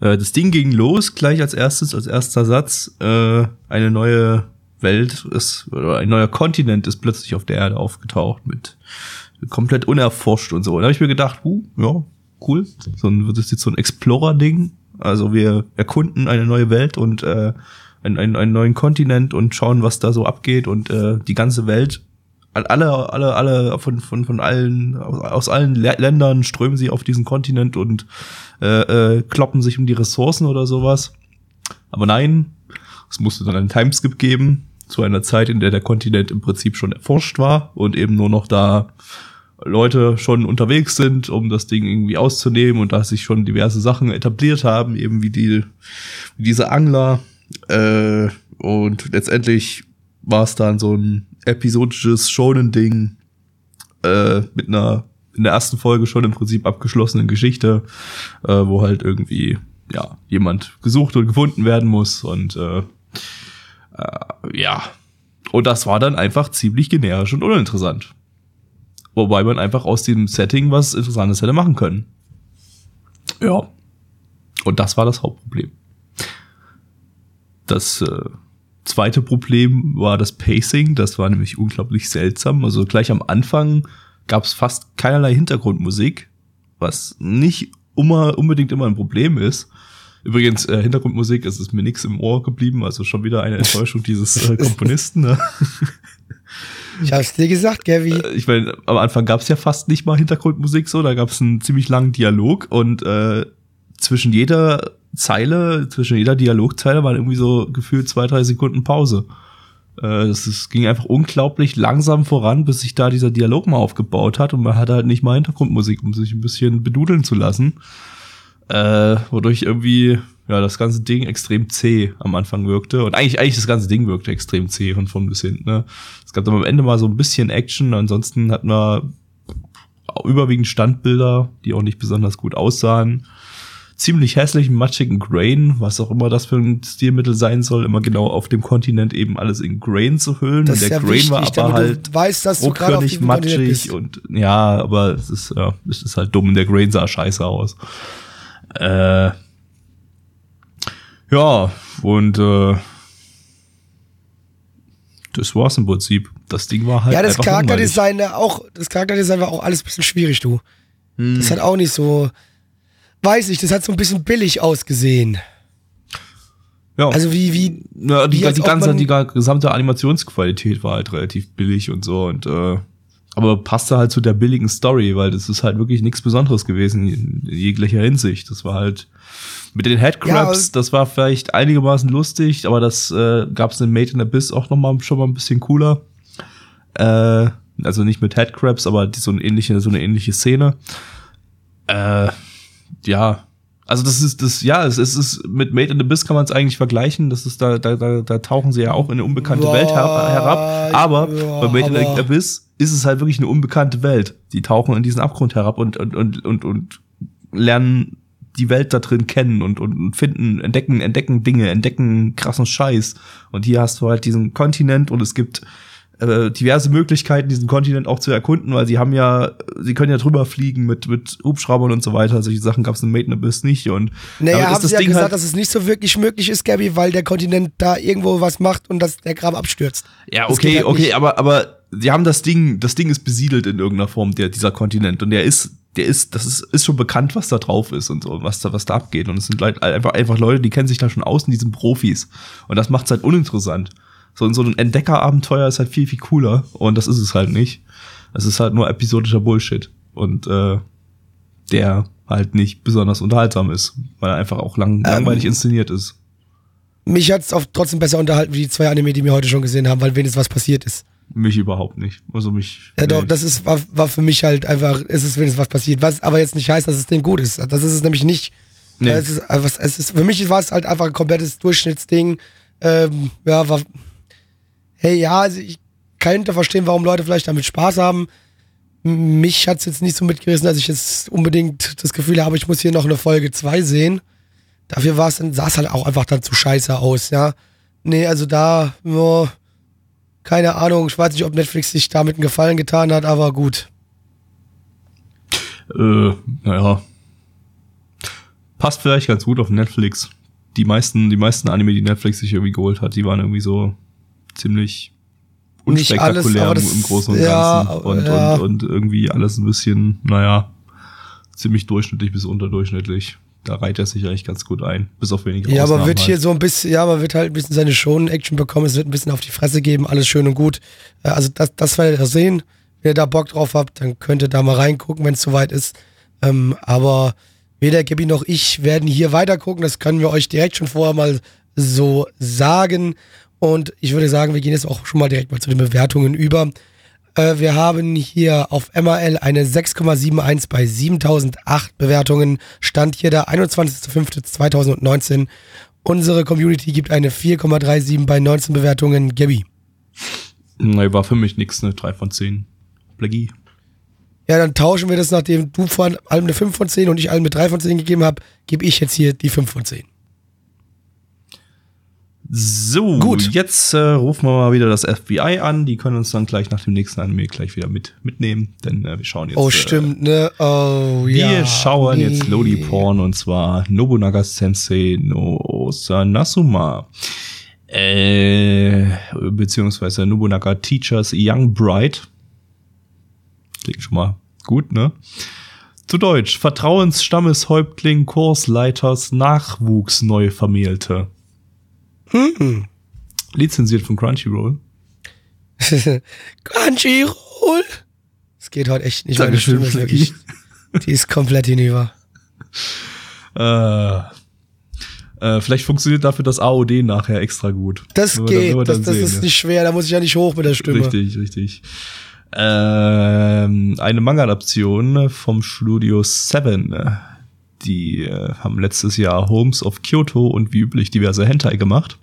Äh, das Ding ging los, gleich als erstes, als erster Satz. Äh, eine neue Welt ist, oder ein neuer Kontinent ist plötzlich auf der Erde aufgetaucht mit komplett unerforscht und so. Und da habe ich mir gedacht, uh, ja, cool. So ein, wird das jetzt so ein Explorer-Ding. Also wir erkunden eine neue Welt und äh, einen, einen, einen neuen Kontinent und schauen, was da so abgeht und äh, die ganze Welt alle, alle, alle von, von, von allen, aus allen Ländern strömen sie auf diesen Kontinent und äh, äh, kloppen sich um die Ressourcen oder sowas. Aber nein, es musste dann einen Timeskip geben, zu einer Zeit, in der der Kontinent im Prinzip schon erforscht war und eben nur noch da Leute schon unterwegs sind, um das Ding irgendwie auszunehmen und da sich schon diverse Sachen etabliert haben, eben wie die, wie diese Angler. Äh, und letztendlich war es dann so ein episodisches Shonen-Ding äh, mit einer in der ersten Folge schon im Prinzip abgeschlossenen Geschichte, äh, wo halt irgendwie ja jemand gesucht und gefunden werden muss und äh, ja und das war dann einfach ziemlich generisch und uninteressant, wobei man einfach aus dem Setting was Interessantes hätte machen können. Ja und das war das Hauptproblem. Das äh, zweite Problem war das Pacing. Das war nämlich unglaublich seltsam. Also gleich am Anfang gab es fast keinerlei Hintergrundmusik, was nicht immer, unbedingt immer ein Problem ist. Übrigens, äh, Hintergrundmusik, es ist mir nichts im Ohr geblieben, also schon wieder eine Enttäuschung dieses äh, Komponisten. Ne? Ich hab's dir gesagt, Gavi. Äh, ich meine, am Anfang gab's ja fast nicht mal Hintergrundmusik so, da gab's einen ziemlich langen Dialog und äh, zwischen jeder Zeile, zwischen jeder Dialogzeile waren irgendwie so gefühlt zwei, drei Sekunden Pause. Äh, es, es ging einfach unglaublich langsam voran, bis sich da dieser Dialog mal aufgebaut hat und man hatte halt nicht mal Hintergrundmusik, um sich ein bisschen bedudeln zu lassen. Äh, wodurch irgendwie ja das ganze Ding extrem zäh am Anfang wirkte und eigentlich eigentlich das ganze Ding wirkte extrem zäh von vorn bis hinten. Ne? Es gab dann am Ende mal so ein bisschen Action, ansonsten hatten wir überwiegend Standbilder, die auch nicht besonders gut aussahen ziemlich hässlichen, matschigen Grain, was auch immer das für ein Stilmittel sein soll, immer genau auf dem Kontinent eben alles in Grain zu hüllen. Das und der Grain wichtig, war aber halt weißt, dass du gerade auf matschig und ja, aber es ist ja, es ist halt dumm. Der Grain sah scheiße aus. Äh, ja, und äh, das war's im Prinzip. Das Ding war halt. Ja, das Charakterdesign auch, das Charakterdesign war auch alles bisschen schwierig, du. Hm. Das hat auch nicht so weiß ich, das hat so ein bisschen billig ausgesehen. Ja. Also wie, wie. Ja, die, wie die ganze, die gesamte Animationsqualität war halt relativ billig und so und äh, aber passte halt zu der billigen Story, weil das ist halt wirklich nichts Besonderes gewesen in jeglicher Hinsicht. Das war halt mit den Headcrabs, ja, das war vielleicht einigermaßen lustig, aber das äh, gab es in Made in Abyss auch noch mal schon mal ein bisschen cooler. Äh, also nicht mit Headcrabs, aber so eine ähnliche, so eine ähnliche Szene. Äh, ja, also das ist das, ja, es, es ist mit Made in the Abyss kann man es eigentlich vergleichen. Das ist da, da, da, da tauchen sie ja auch in eine unbekannte ja, Welt her herab. Aber ja, bei Made in the Abyss ist es halt wirklich eine unbekannte Welt. Die tauchen in diesen Abgrund herab und, und, und, und, und lernen die Welt da drin kennen und, und finden, entdecken, entdecken Dinge, entdecken krassen Scheiß. Und hier hast du halt diesen Kontinent und es gibt äh, diverse Möglichkeiten, diesen Kontinent auch zu erkunden, weil sie haben ja, sie können ja drüber fliegen mit, mit Hubschraubern und so weiter. Solche Sachen gab es in Made in Abyss nicht. Und naja, haben sie ja Ding gesagt, halt dass es nicht so wirklich möglich ist, Gabby, weil der Kontinent da irgendwo was macht und dass der Grab abstürzt. Ja, okay, halt okay, aber, aber sie haben das Ding, das Ding ist besiedelt in irgendeiner Form, der, dieser Kontinent. Und der ist, der ist, das ist, ist schon bekannt, was da drauf ist und so, was da, was da abgeht. Und es sind einfach, einfach Leute, die kennen sich da schon aus und die sind Profis. Und das macht's halt uninteressant so, so ein Entdeckerabenteuer ist halt viel, viel cooler. Und das ist es halt nicht. Es ist halt nur episodischer Bullshit. Und äh, der halt nicht besonders unterhaltsam ist, weil er einfach auch lang, ähm, langweilig inszeniert ist. Mich hat's auch trotzdem besser unterhalten wie die zwei Anime, die wir heute schon gesehen haben, weil wenigstens was passiert ist. Mich überhaupt nicht. Also mich. Ja, doch, das ist, war, war für mich halt einfach, es ist wenigstens was passiert. Was aber jetzt nicht heißt, dass es dem gut ist. Das ist es nämlich nicht. Nee. Es ist, es ist, für mich war es halt einfach ein komplettes Durchschnittsding. Ähm, ja, war, hey, ja, also ich könnte verstehen, warum Leute vielleicht damit Spaß haben. mich hat's jetzt nicht so mitgerissen, dass ich jetzt unbedingt das Gefühl habe, ich muss hier noch eine Folge 2 sehen. Dafür war es sah es halt auch einfach dann zu scheiße aus, ja. Nee, also da, nur, keine Ahnung, ich weiß nicht, ob Netflix sich damit einen Gefallen getan hat, aber gut. Äh, naja. Passt vielleicht ganz gut auf Netflix. Die meisten, die meisten Anime, die Netflix sich irgendwie geholt hat, die waren irgendwie so ziemlich unspektakulär alles, im, Großen und ja, Ganzen. Und, ja. und, und irgendwie alles ein bisschen, naja, ziemlich durchschnittlich bis unterdurchschnittlich. Da reiht er sich eigentlich ganz gut ein, bis auf wenige Ja, aber wird halt. hier so ein bisschen, ja, man wird halt ein bisschen seine Shonen-Action bekommen, es wird ein bisschen auf die Fresse geben, alles schön und gut. Äh, also das, das werdet ihr sehen. Wenn ihr da Bock drauf habt, dann könnt ihr da mal reingucken, wenn es soweit ist. Ähm, aber weder Gabi noch ich werden hier weiter gucken, das können wir euch direkt schon vorher mal so sagen. Und ich würde sagen, wir gehen jetzt auch schon mal direkt mal zu den Bewertungen über. Äh, wir haben hier auf MRL eine 6,71 bei 7008 Bewertungen. Stand hier der 21.05.2019. Unsere Community gibt eine 4,37 bei 19 Bewertungen. Gabby. Nee, war für mich nichts, eine 3 von 10. Blackie. Ja, dann tauschen wir das, nachdem du vorhin allem eine 5 von 10 und ich allem eine 3 von 10 gegeben habe, gebe ich jetzt hier die 5 von 10. So, Gut. jetzt äh, rufen wir mal wieder das FBI an. Die können uns dann gleich nach dem nächsten Anime gleich wieder mit mitnehmen, denn äh, wir schauen jetzt. Oh, stimmt, ne? Oh, wir ja. Wir schauen nee. jetzt Lodi Porn und zwar Nobunaga Sensei no Osanasuma. Äh, beziehungsweise Nobunaga Teachers Young Bride. Klingt schon mal gut, ne? Zu Deutsch. Vertrauensstammeshäuptling Kursleiters Nachwuchs neu Hm. Lizenziert von Crunchyroll. Crunchyroll? Es geht heute echt nicht. Dankeschön, Stimme wirklich, Die ist komplett hinüber. Äh, äh, vielleicht funktioniert dafür das AOD nachher extra gut. Das geht, dann, das, das sehen, ist ja. nicht schwer, da muss ich ja nicht hoch mit der Stimme. Richtig, richtig. Ähm, eine Manga-Adaption vom Studio Seven die äh, haben letztes Jahr Homes of Kyoto und wie üblich diverse Hentai gemacht.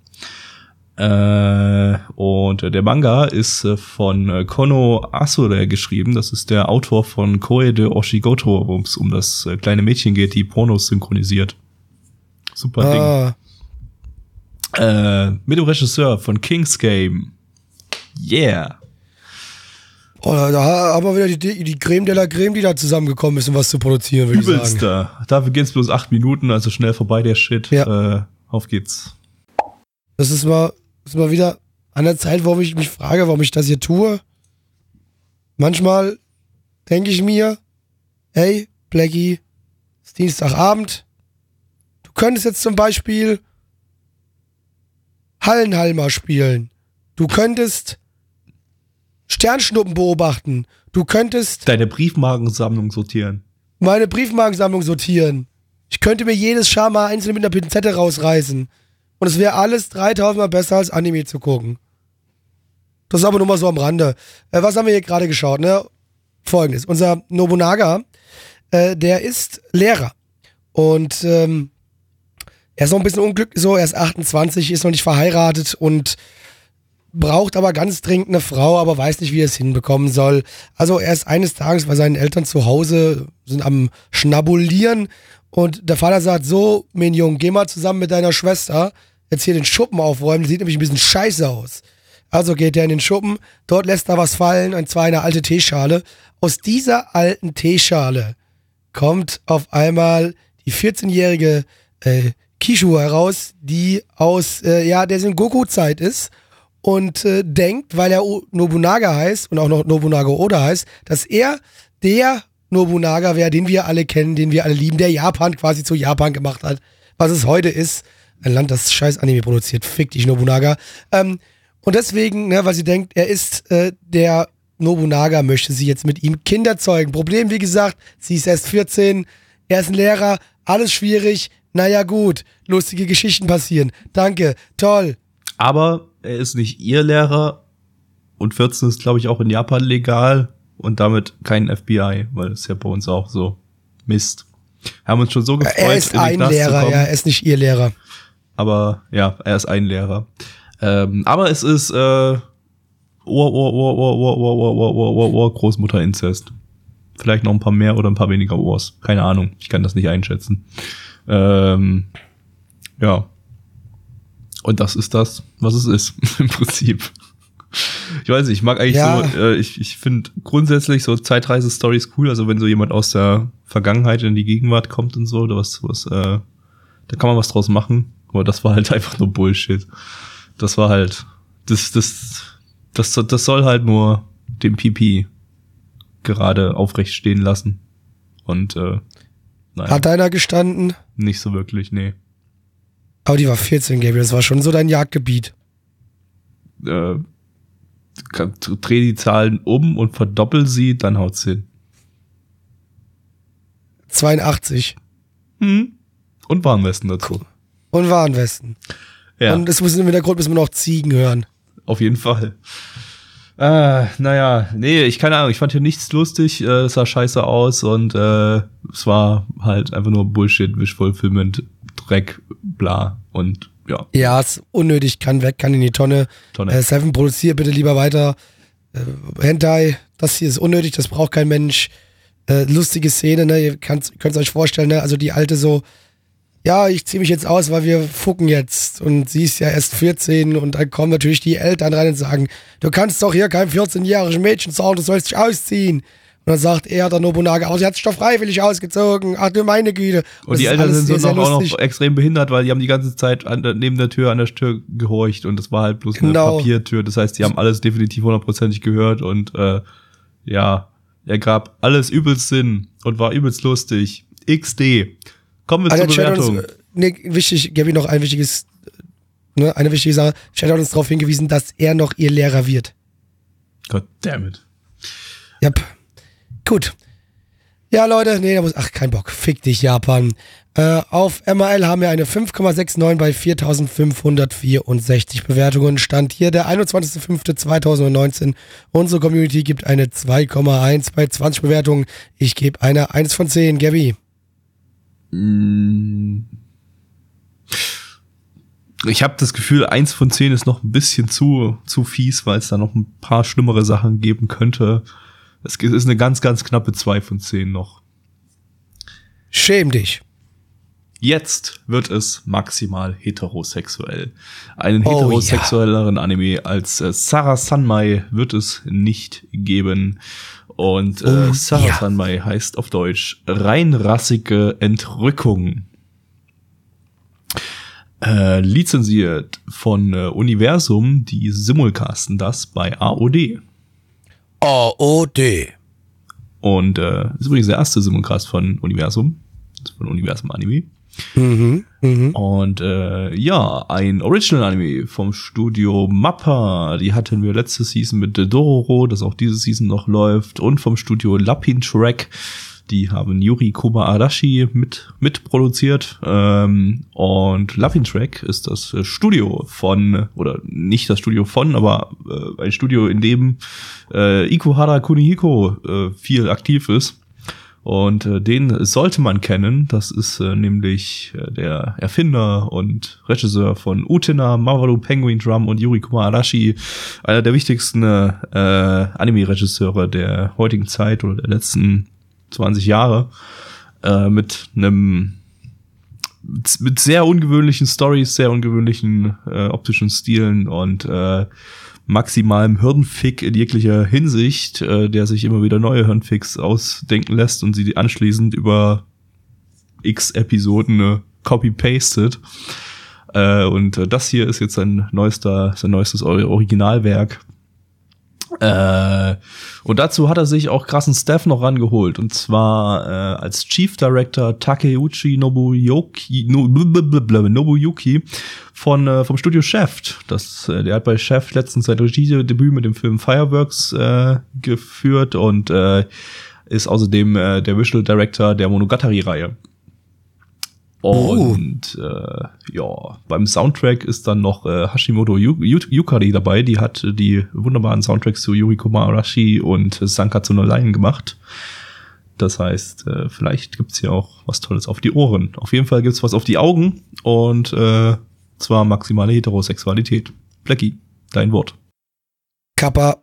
Äh, und der Manga ist äh, von äh, Kono Asure geschrieben. Das ist der Autor von Koe de Oshigoto, wo es um das äh, kleine Mädchen geht, die Pornos synchronisiert. Super ah. Ding. Äh, mit dem Regisseur von King's Game. Yeah. Oh, da haben wir wieder die, die Creme de la Creme, die da zusammengekommen ist, um was zu produzieren, würde ich sagen. Dafür geht's bloß acht Minuten, also schnell vorbei der Shit. Ja. Äh, auf geht's. Das ist mal, das ist mal wieder an der Zeit, warum ich mich frage, warum ich das hier tue. Manchmal denke ich mir, hey, Blackie, es ist Dienstagabend. Du könntest jetzt zum Beispiel Hallenhalmer spielen. Du könntest Sternschnuppen beobachten. Du könntest deine Briefmarkensammlung sortieren. Meine Briefmarkensammlung sortieren. Ich könnte mir jedes Schama einzeln mit einer Pinzette rausreißen. Und es wäre alles 3000 Mal besser als Anime zu gucken. Das ist aber nur mal so am Rande. Äh, was haben wir hier gerade geschaut? Ne? Folgendes. Unser Nobunaga, äh, der ist Lehrer. Und ähm, er ist noch ein bisschen unglücklich, so, er ist 28, ist noch nicht verheiratet und braucht aber ganz dringend eine Frau, aber weiß nicht, wie er es hinbekommen soll. Also er ist eines Tages bei seinen Eltern zu Hause, sind am Schnabulieren und der Vater sagt so, mein Junge, geh mal zusammen mit deiner Schwester jetzt hier den Schuppen aufräumen, sieht nämlich ein bisschen scheiße aus. Also geht er in den Schuppen, dort lässt er was fallen, und zwar eine alte Teeschale. Aus dieser alten Teeschale kommt auf einmal die 14-jährige äh, Kishu heraus, die aus, äh, ja, der Sengoku-Zeit ist und äh, denkt, weil er Nobunaga heißt und auch noch Nobunaga Oda heißt, dass er der Nobunaga wäre, den wir alle kennen, den wir alle lieben, der Japan quasi zu Japan gemacht hat, was es heute ist. Ein Land, das scheiß Anime produziert. Fick dich, Nobunaga. Ähm, und deswegen, ne, weil sie denkt, er ist äh, der Nobunaga, möchte sie jetzt mit ihm Kinder zeugen. Problem, wie gesagt, sie ist erst 14, er ist ein Lehrer, alles schwierig. Naja, gut, lustige Geschichten passieren. Danke, toll. Aber er ist nicht ihr Lehrer und 14 ist, glaube ich, auch in Japan legal und damit kein FBI, weil das ist ja bei uns auch so Mist. Wir haben uns schon so gefreut. Er ist ein Lehrer, ja, er ist nicht ihr Lehrer. Aber ja, er ist ein Lehrer. Ähm, aber es ist äh, Ohr, Ohr, Ohr, Ohr, Ohr, Ohr, Ohr, Ohr, Ohr, Ohr, Großmutter Inzest. Vielleicht noch ein paar mehr oder ein paar weniger Wars. Keine Ahnung. Ich kann das nicht einschätzen. Ähm, ja. Und das ist das, was es ist, im Prinzip. Ich weiß nicht, ich mag eigentlich Ja. so, äh, ich, ich finde grundsätzlich so Zeitreise-Stories cool. Also wenn so jemand aus der Vergangenheit in die Gegenwart kommt und so, oder was, was, äh, da kann man was draus machen. Aber das war halt einfach nur Bullshit. Das war halt, das, das, das, das soll halt nur den Pipi gerade aufrecht stehen lassen. Und äh, nein, Hat deiner gestanden? nicht so wirklich, nee. Aber die war 14, Gabriel. Das war schon so dein Jagdgebiet. Äh, kann- dreh die Zahlen um und verdoppel sie, dann haut's hin. 82. Hm. Und Warnwesten dazu. Und Warnwesten. Ja, Und es muss im Hintergrund müssen wir noch Ziegen hören. auf jeden Fall. Ah, naja, nee, ich keine Ahnung, ich fand hier nichts lustig, äh, es sah scheiße aus und äh, es war halt einfach nur Bullshit, Wish Fulfillment, Dreck, bla und ja, Ja, ist unnötig, kann weg, kann in die Tonne. Tonne. Äh, Seven, produziert bitte lieber weiter. Äh, Hentai, das hier ist unnötig, das braucht kein Mensch. Äh, lustige Szene, ne? Ihr könnt es euch vorstellen, ne? Also die alte so, ja, ich ziehe mich jetzt aus, weil wir fucken jetzt. Und sie ist ja erst 14 und dann kommen natürlich die Eltern rein und sagen, du kannst doch hier keinem 14-jährigen Mädchen sagen, du sollst dich ausziehen. Und dann sagt er, der Nobunaga, aber sie hat sich doch freiwillig ausgezogen. Ach du meine Güte. Und das die Eltern sind so noch, auch noch extrem behindert, weil die haben die ganze Zeit an, neben der Tür an der Tür gehorcht und das war halt bloß Genau. eine Papiertür. Das heißt, die haben alles definitiv hundertprozentig gehört und äh, ja, er gab alles übelst Sinn und war übelst lustig. XD. Kommen wir Ah, zur Bewertung. uns, äh, nee, wichtig, Gabi, noch ein wichtiges, ne, eine wichtige Sache. Chat hat uns darauf hingewiesen, dass er noch ihr Lehrer wird. God damn it. Yep. Gut. Ja, Leute, nee, da muss, ach, kein Bock. Fick dich, Japan. Äh, auf MRL haben wir eine 5,69 bei 4564 Bewertungen. Stand hier der 21.05.2019. Unsere Community gibt eine 2,1 bei 20 Bewertungen. Ich gebe eine 1 von 10, Gabi. Mm. Ich habe das Gefühl, eins von zehn ist noch ein bisschen zu, zu fies, weil es da noch ein paar schlimmere Sachen geben könnte. Es ist eine ganz, ganz knappe zwei von zehn noch. Schäm dich. Jetzt wird es maximal heterosexuell. Einen Oh, ja. heterosexuelleren Anime als äh, Sarah Sanmai wird es nicht geben. Und äh, Oh, Sarah ja. Sanmai heißt auf Deutsch reinrassige Entrückung. Äh, lizenziert von äh, Universum, die simulcasten das bei AOD. AOD. Und äh, ist übrigens der erste Simulcast von Universum. Das ist von Universum Anime. Mhm, mhm. Und äh, ja, ein Original-Anime vom Studio Mappa. Die hatten wir letzte Season mit Dororo, das auch diese Season noch läuft. Und vom Studio Lapin Track. Die haben Yuri Kuma Arashi mit, mitproduziert. Ähm, und Lapin Track ist das äh, Studio von, oder nicht das Studio von, aber äh, ein Studio, in dem äh, Ikuhara Kunihiko äh, viel aktiv ist. Und äh, den sollte man kennen. Das ist äh, nämlich äh, der Erfinder und Regisseur von Utena, Mawaru Penguin Drum und Yuri Kuma Arashi. Einer der wichtigsten äh, Anime-Regisseure der heutigen Zeit oder der letzten 20 Jahre. Äh, mit einem mit sehr ungewöhnlichen Stories, sehr ungewöhnlichen äh, optischen Stilen und äh, maximalem Hirnfick in jeglicher Hinsicht, äh, der sich immer wieder neue Hirnficks ausdenken lässt und sie anschließend über x Episoden äh, copy-pasted. Äh, und äh, das hier ist jetzt sein neuester, sein neuestes Or- Originalwerk. Äh, und dazu hat er sich auch krassen Staff noch rangeholt. Und zwar äh, als Chief Director Takeuchi Nobuyuki, no, blablabla, Nobuyuki von, äh, vom Studio Shaft. Das, äh, der hat bei Shaft letztens sein Regiedebüt mit dem Film Fireworks äh, geführt und äh, ist außerdem äh, der Visual Director der Monogatari-Reihe. Und äh, ja, beim Soundtrack ist dann noch äh, Hashimoto Yu Yu Yukari dabei. Die hat die wunderbaren Soundtracks zu Yuriko Arashi und Sankatsu no Line gemacht. Das heißt, äh, vielleicht gibt's hier auch was Tolles auf die Ohren. Auf jeden Fall gibt's was auf die Augen und äh, zwar maximale Heterosexualität. Blackie, dein Wort. Kappa.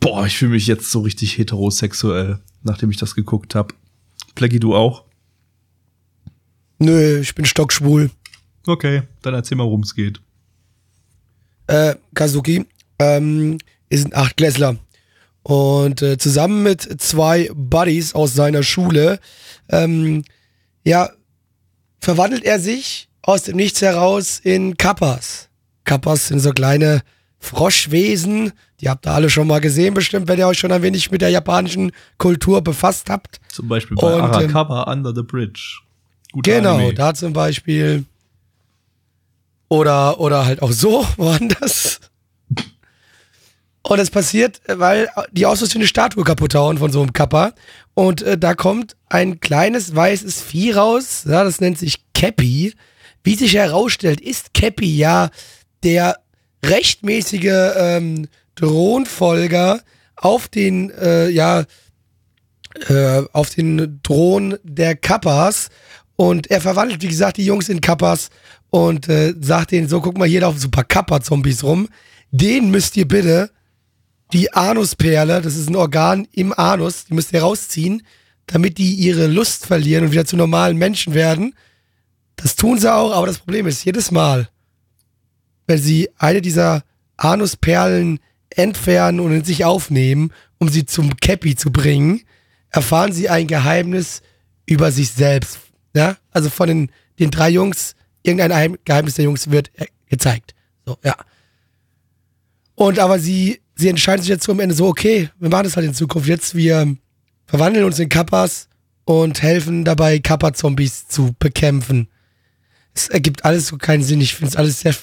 Boah, ich fühle mich jetzt so richtig heterosexuell, nachdem ich das geguckt habe. Plaggy, du auch? Nö, ich bin stockschwul. Okay, dann erzähl mal, worum es geht. Äh, Kazuki ähm, ist ein Achtklässler. Und äh, zusammen mit zwei Buddies aus seiner Schule, ähm, ja, verwandelt er sich aus dem Nichts heraus in Kappas. Kappas sind so kleine Froschwesen. Die habt ihr alle schon mal gesehen, bestimmt, wenn ihr euch schon ein wenig mit der japanischen Kultur befasst habt. Zum Beispiel bei Und, ähm, Arakawa Under the Bridge. Guter Genau, Anime. da zum Beispiel. Oder, oder halt auch so, woanders. Und es passiert, weil die aus Versehen eine Statue kaputt hauen von so einem Kappa. Und äh, da kommt ein kleines weißes Vieh raus. Ja, das nennt sich Cappy. Wie sich herausstellt, ist Cappy ja der rechtmäßige ähm, Thronfolger auf den, äh, ja, äh, auf den Thron der Kappas. Und er verwandelt, wie gesagt, die Jungs in Kappas und äh, sagt denen so, guck mal, hier laufen so ein paar Kappa-Zombies rum. Den müsst ihr bitte die Anusperle, das ist ein Organ im Anus, die müsst ihr rausziehen, damit die ihre Lust verlieren und wieder zu normalen Menschen werden. Das tun sie auch, aber das Problem ist, jedes Mal, wenn sie eine dieser Anusperlen entfernen und in sich aufnehmen, um sie zum Cappy zu bringen, erfahren sie ein Geheimnis über sich selbst. Ja? Also von den, den drei Jungs, irgendein Geheim- Geheimnis der Jungs wird äh, gezeigt. So, ja. Und aber sie, sie entscheiden sich jetzt so am Ende so, okay, wir machen das halt in Zukunft. Jetzt wir verwandeln uns in Kappas und helfen dabei, Kappa-Zombies zu bekämpfen. Es ergibt alles so keinen Sinn. Ich finde es alles sehr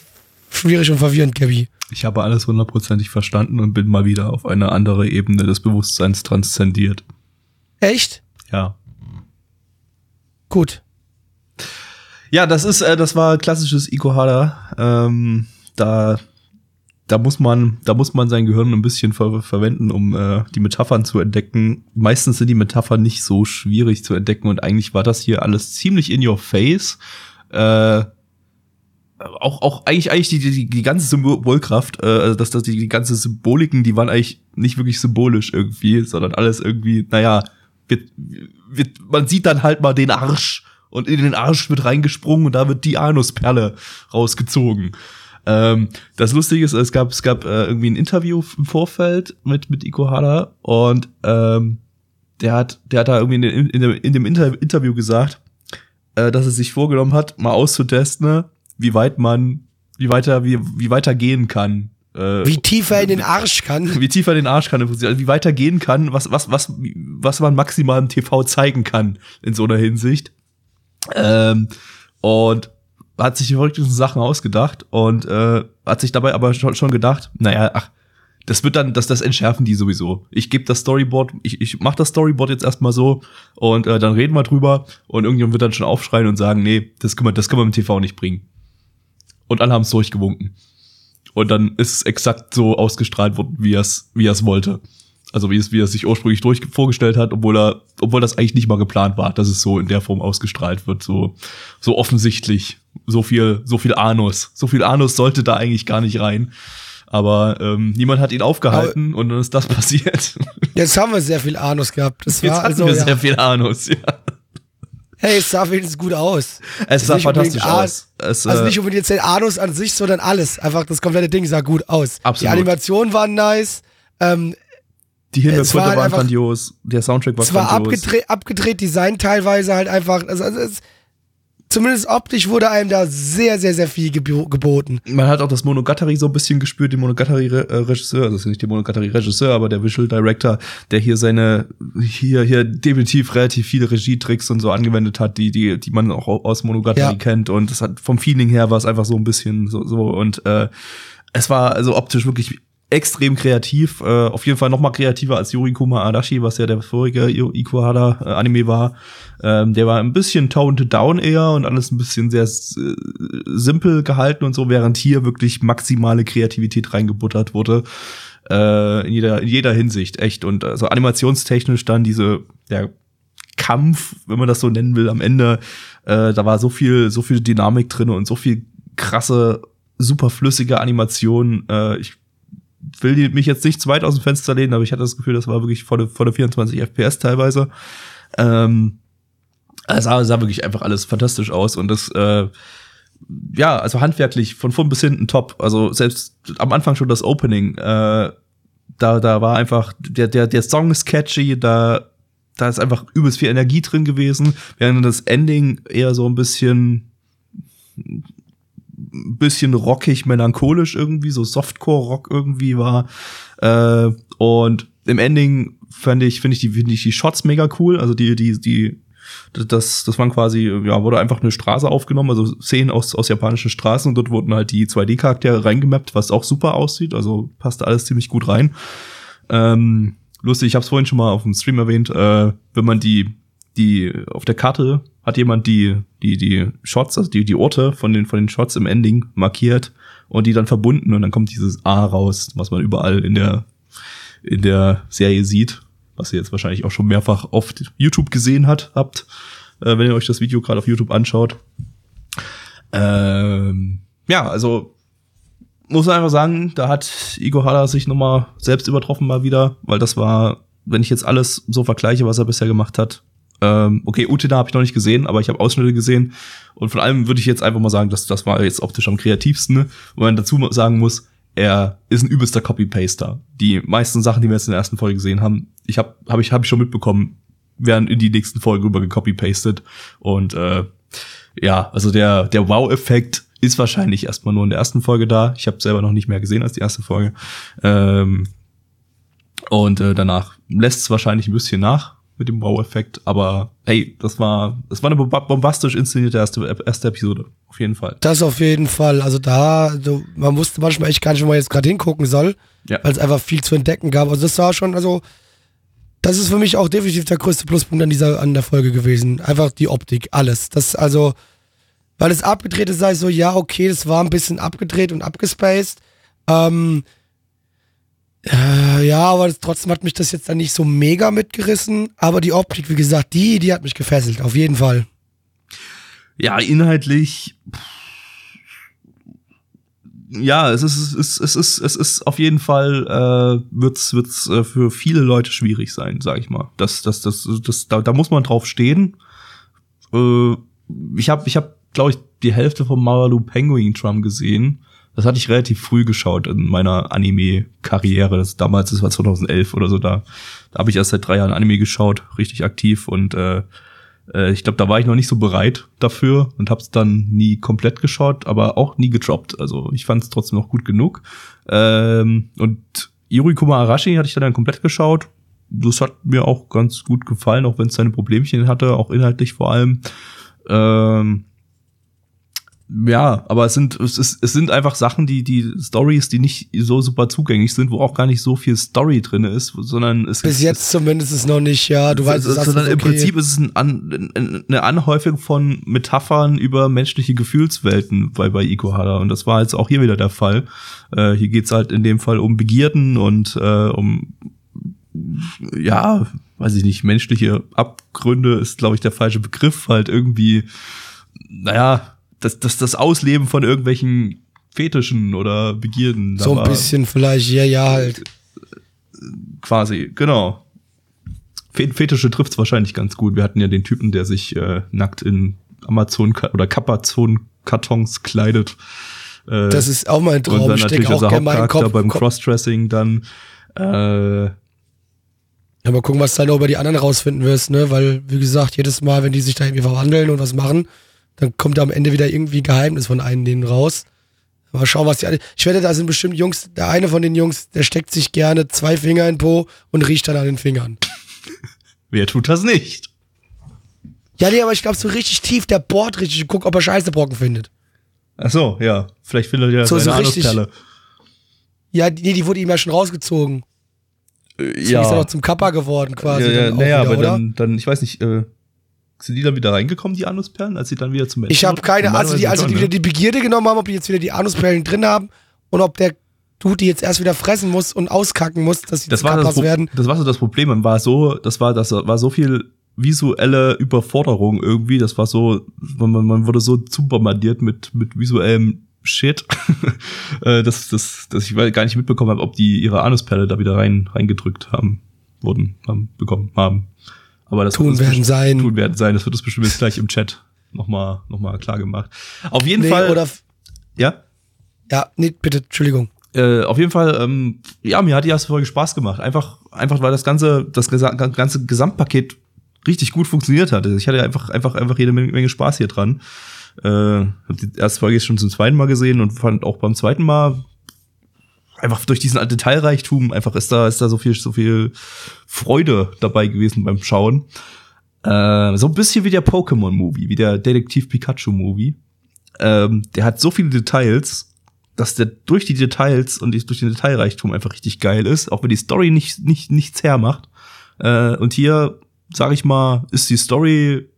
schwierig und verwirrend, Gabi. Ich habe alles hundertprozentig verstanden und bin mal wieder auf eine andere Ebene des Bewusstseins transzendiert. Echt? Ja. Gut. Ja, das ist, äh, das war klassisches Ikohara. Ähm, da, da muss man, da muss man sein Gehirn ein bisschen ver verwenden, um äh, die Metaphern zu entdecken. Meistens sind die Metaphern nicht so schwierig zu entdecken und eigentlich war das hier alles ziemlich in your face. Äh, auch, auch eigentlich, eigentlich die, die, die ganze Symbolkraft, äh, also dass das die, die ganze Symboliken, die waren eigentlich nicht wirklich symbolisch irgendwie, sondern alles irgendwie, naja, wird, wird, man sieht dann halt mal den Arsch und in den Arsch wird reingesprungen und da wird die Anusperle rausgezogen. Ähm, das Lustige ist, es gab, es gab äh, irgendwie ein Interview im Vorfeld mit, mit Ikohara und ähm, der hat, der hat da irgendwie in, dem- in, dem, in dem Inter Interview gesagt, äh, dass er sich vorgenommen hat, mal auszutesten, ne, wie weit man, wie weiter, wie, wie weiter gehen kann. Äh, Wie tief er in den Arsch kann. wie tiefer den Arsch kann, also wie weiter gehen kann, was, was, was, was man maximal im TV zeigen kann in so einer Hinsicht. Ähm, und hat sich die verrücktesten Sachen ausgedacht und äh, hat sich dabei aber schon, schon gedacht, naja, ach, das wird dann, das, das entschärfen die sowieso. Ich gebe das Storyboard, ich, ich mach das Storyboard jetzt erstmal so und äh, dann reden wir drüber und irgendjemand wird dann schon aufschreien und sagen, nee, das können wir, das können wir im TV nicht bringen. Und alle haben es durchgewunken. Und dann ist es exakt so ausgestrahlt worden, wie er es, wie er es wollte. Also wie es, wie er es sich ursprünglich durch vorgestellt hat, obwohl er, obwohl das eigentlich nicht mal geplant war, dass es so in der Form ausgestrahlt wird, so, so offensichtlich, so viel, so viel Anus, so viel Anus sollte da eigentlich gar nicht rein. Aber ähm, niemand hat ihn aufgehalten und dann ist das passiert. Jetzt haben wir sehr viel Anus gehabt. Das Jetzt war hatten also, wir ja. sehr viel Anus. Ja. Hey, es sah wenigstens gut aus. Es sah fantastisch aus. Es, Also äh, nicht unbedingt jetzt den Anus an sich, sondern alles. Einfach das komplette Ding sah gut aus. Absolut. Die Animationen waren nice. Ähm, die es war Hintergründe halt waren grandios. Der Soundtrack war es war grandios. abgedreht, abgedreht Design teilweise halt einfach. Also, also es, zumindest optisch wurde einem da sehr, sehr, sehr viel gebo geboten. Man hat auch das Monogatari so ein bisschen gespürt, den Monogatari-Regisseur, also das ist nicht der Monogatari-Regisseur, aber der Visual Director, der hier seine, hier, hier definitiv relativ viele Regietricks und so angewendet hat, die, die, die man auch aus Monogatari Ja. kennt. Und das hat vom Feeling her war es einfach so ein bisschen so, so und äh, es war also optisch wirklich extrem kreativ, äh, auf jeden Fall noch mal kreativer als Yorikuma Adachi, was ja der vorige Io- Ikuhara äh, war. Ähm, der war ein bisschen toned down eher und alles ein bisschen sehr äh, simpel gehalten und so, während hier wirklich maximale Kreativität reingebuttert wurde. Äh, in jeder in jeder Hinsicht echt und also animationstechnisch dann diese der Kampf, wenn man das so nennen will, am Ende, äh, da war so viel, so viel Dynamik drin und so viel krasse, super flüssige Animation. Äh, ich will die, mich jetzt nicht zu weit aus dem Fenster lehnen, aber ich hatte das Gefühl, das war wirklich volle, volle 24 FPS teilweise. Ähm, es sah, sah wirklich einfach alles fantastisch aus und das, äh, ja, also handwerklich von vorn bis hinten top. Also selbst am Anfang schon das Opening, äh, da, da war einfach, der, der, der Song ist catchy, da, da ist einfach übelst viel Energie drin gewesen, während das Ending eher so ein bisschen, bisschen rockig, melancholisch irgendwie, so Softcore-Rock irgendwie war. Äh, und im Ending fand ich, finde ich die, finde ich die Shots mega cool. Also die, die, die, das, das waren quasi, ja, wurde einfach eine Straße aufgenommen, also Szenen aus, aus japanischen Straßen und dort wurden halt die 2D-Charaktere reingemappt, was auch super aussieht. Also passte alles ziemlich gut rein. Ähm, lustig, ich habe es vorhin schon mal auf dem Stream erwähnt, äh, wenn man die, die auf der Karte hat jemand die, die, die Shots, also die, die Orte von den, von den Shots im Ending markiert und die dann verbunden und dann kommt dieses A raus, was man überall in der, in der Serie sieht, was ihr jetzt wahrscheinlich auch schon mehrfach auf YouTube gesehen hat, habt, äh, wenn ihr euch das Video gerade auf YouTube anschaut. Ähm, ja, also muss einfach sagen, da hat Igor Haller sich nochmal selbst übertroffen mal wieder, weil das war, wenn ich jetzt alles so vergleiche, was er bisher gemacht hat, ähm, okay, Utina habe ich noch nicht gesehen, aber ich habe Ausschnitte gesehen. Und von allem würde ich jetzt einfach mal sagen, dass das war jetzt optisch am kreativsten. Ne? Wo man dazu sagen muss, er ist ein übelster Copy-Paster. Die meisten Sachen, die wir jetzt in der ersten Folge gesehen haben, ich habe hab ich, hab ich schon mitbekommen, werden in die nächsten Folgen rüber gecopy-pastet. Und äh, ja, also der, der Wow-Effekt ist wahrscheinlich erstmal nur in der ersten Folge da. Ich habe selber noch nicht mehr gesehen als die erste Folge. Ähm, und äh, danach lässt es wahrscheinlich ein bisschen nach mit dem Wow-Effekt. Aber hey, das war, das war eine bombastisch inszenierte erste, erste Episode. Auf jeden Fall. Das auf jeden Fall. Also da, so, man wusste manchmal echt gar nicht, wo man jetzt gerade hingucken soll, ja. weil es einfach viel zu entdecken gab. Also das war schon, also das ist für mich auch definitiv der größte Pluspunkt an dieser, an der Folge gewesen. Einfach die Optik, alles. Das, also, weil es abgedreht ist, ich so, ja, okay, das war ein bisschen abgedreht und abgespaced. Ähm, äh, ja, aber trotzdem hat mich das jetzt dann nicht so mega mitgerissen. Aber die Optik, wie gesagt, die, die hat mich gefesselt, auf jeden Fall. Ja, inhaltlich. Ja, es ist, es ist, es ist, es ist auf jeden Fall äh, wird's, wird's äh, für viele Leute schwierig sein, sag ich mal. Das, das, das, das, da, da muss man drauf stehen. Äh, ich habe, ich habe, glaube ich, die Hälfte vom Maralu Penguin Drum gesehen das hatte ich relativ früh geschaut in meiner Anime-Karriere. Das damals, das war 2011 oder so, da, da habe ich erst seit drei Jahren Anime geschaut, richtig aktiv und äh, äh, ich glaube, da war ich noch nicht so bereit dafür und habe es dann nie komplett geschaut, aber auch nie gedroppt. Also ich fand es trotzdem noch gut genug. Ähm, und Yuri Kuma Arashi hatte ich dann komplett geschaut. Das hat mir auch ganz gut gefallen, auch wenn es seine Problemchen hatte, auch inhaltlich vor allem. Ähm, ja, aber es sind, es, ist, es sind einfach Sachen, die, die Stories, die nicht so super zugänglich sind, wo auch gar nicht so viel Story drin ist, sondern es Bis ist, jetzt zumindest ist noch nicht, ja, du weißt, es sondern okay. im Prinzip ist es ein An, eine Anhäufung von Metaphern über menschliche Gefühlswelten bei, bei Ikohara und das war jetzt auch hier wieder der Fall. Äh, hier geht's halt in dem Fall um Begierden und äh, um, ja, weiß ich nicht, menschliche Abgründe ist, glaube ich, der falsche Begriff, halt irgendwie, naja, das, das, das Ausleben von irgendwelchen Fetischen oder Begierden. So ein bisschen vielleicht, ja, ja, halt. Quasi, genau. Fetische trifft's wahrscheinlich ganz gut. Wir hatten ja den Typen, der sich äh, nackt in Amazon- oder Kapazon-Kartons kleidet. Äh, das ist auch mein Traum. Und dann natürlich auch unser Hauptcharakter beim Crossdressing dann. Äh, ja, mal gucken, was du dann auch über die anderen rausfinden wirst, ne? Weil, wie gesagt, jedes Mal, wenn die sich da irgendwie verwandeln und was machen, dann kommt am Ende wieder irgendwie Geheimnis von einem denen raus. Mal schauen, was die alle. Ich wette, da sind bestimmt Jungs, der eine von den Jungs, der steckt sich gerne zwei Finger in Po und riecht dann an den Fingern. Wer tut das nicht? Ja, nee, aber ich glaube so richtig tief, der bohrt richtig und guckt, ob er Scheißebrocken findet. Ach so, ja. Vielleicht findet er so, seine so richtig, Ja, nee, die wurde ihm ja schon rausgezogen. Äh, ja. ist er noch zum Kappa geworden quasi. Ja, ja, naja, aber dann, dann, ich weiß nicht, äh, sind die dann wieder reingekommen, die Anusperlen, als sie dann wieder zum Menschen Ich habe keine, also die, also die wieder die Begierde genommen haben, ob die jetzt wieder die Anusperlen drin haben und ob der Dude die jetzt erst wieder fressen muss und auskacken muss, dass sie das war das werden. Das war so das Problem. Man war so, das war, das war so viel visuelle Überforderung irgendwie. Das war so, man, man wurde so zu bombardiert mit, mit visuellem Shit, äh, dass, dass, dass ich gar nicht mitbekommen habe, ob die ihre Anusperle da wieder rein reingedrückt haben, wurden, haben, bekommen haben. Aber das tun werden sein. Tun werden sein. Das wird es bestimmt jetzt gleich im Chat nochmal noch mal klar gemacht. Auf jeden Nee, Fall. oder ja. ja, nee, bitte, Entschuldigung. Äh, auf jeden Fall, ähm, ja, mir hat die erste Folge Spaß gemacht. Einfach, einfach, weil das ganze, das ganze Gesamtpaket richtig gut funktioniert hat. Ich hatte einfach, einfach, einfach jede Menge Menge Spaß hier dran. Äh, hab die erste Folge jetzt schon zum zweiten Mal gesehen und fand auch beim zweiten Mal einfach durch diesen Detailreichtum einfach ist da, ist da so viel, so viel Freude dabei gewesen beim Schauen. Äh, so ein bisschen wie der Pokémon-Movie, wie der Detektiv Pikachu-Movie. Ähm, der hat so viele Details, dass der durch die Details und durch den Detailreichtum einfach richtig geil ist, auch wenn die Story nicht, nicht, nichts hermacht. Äh, und hier, sag ich mal, ist die Story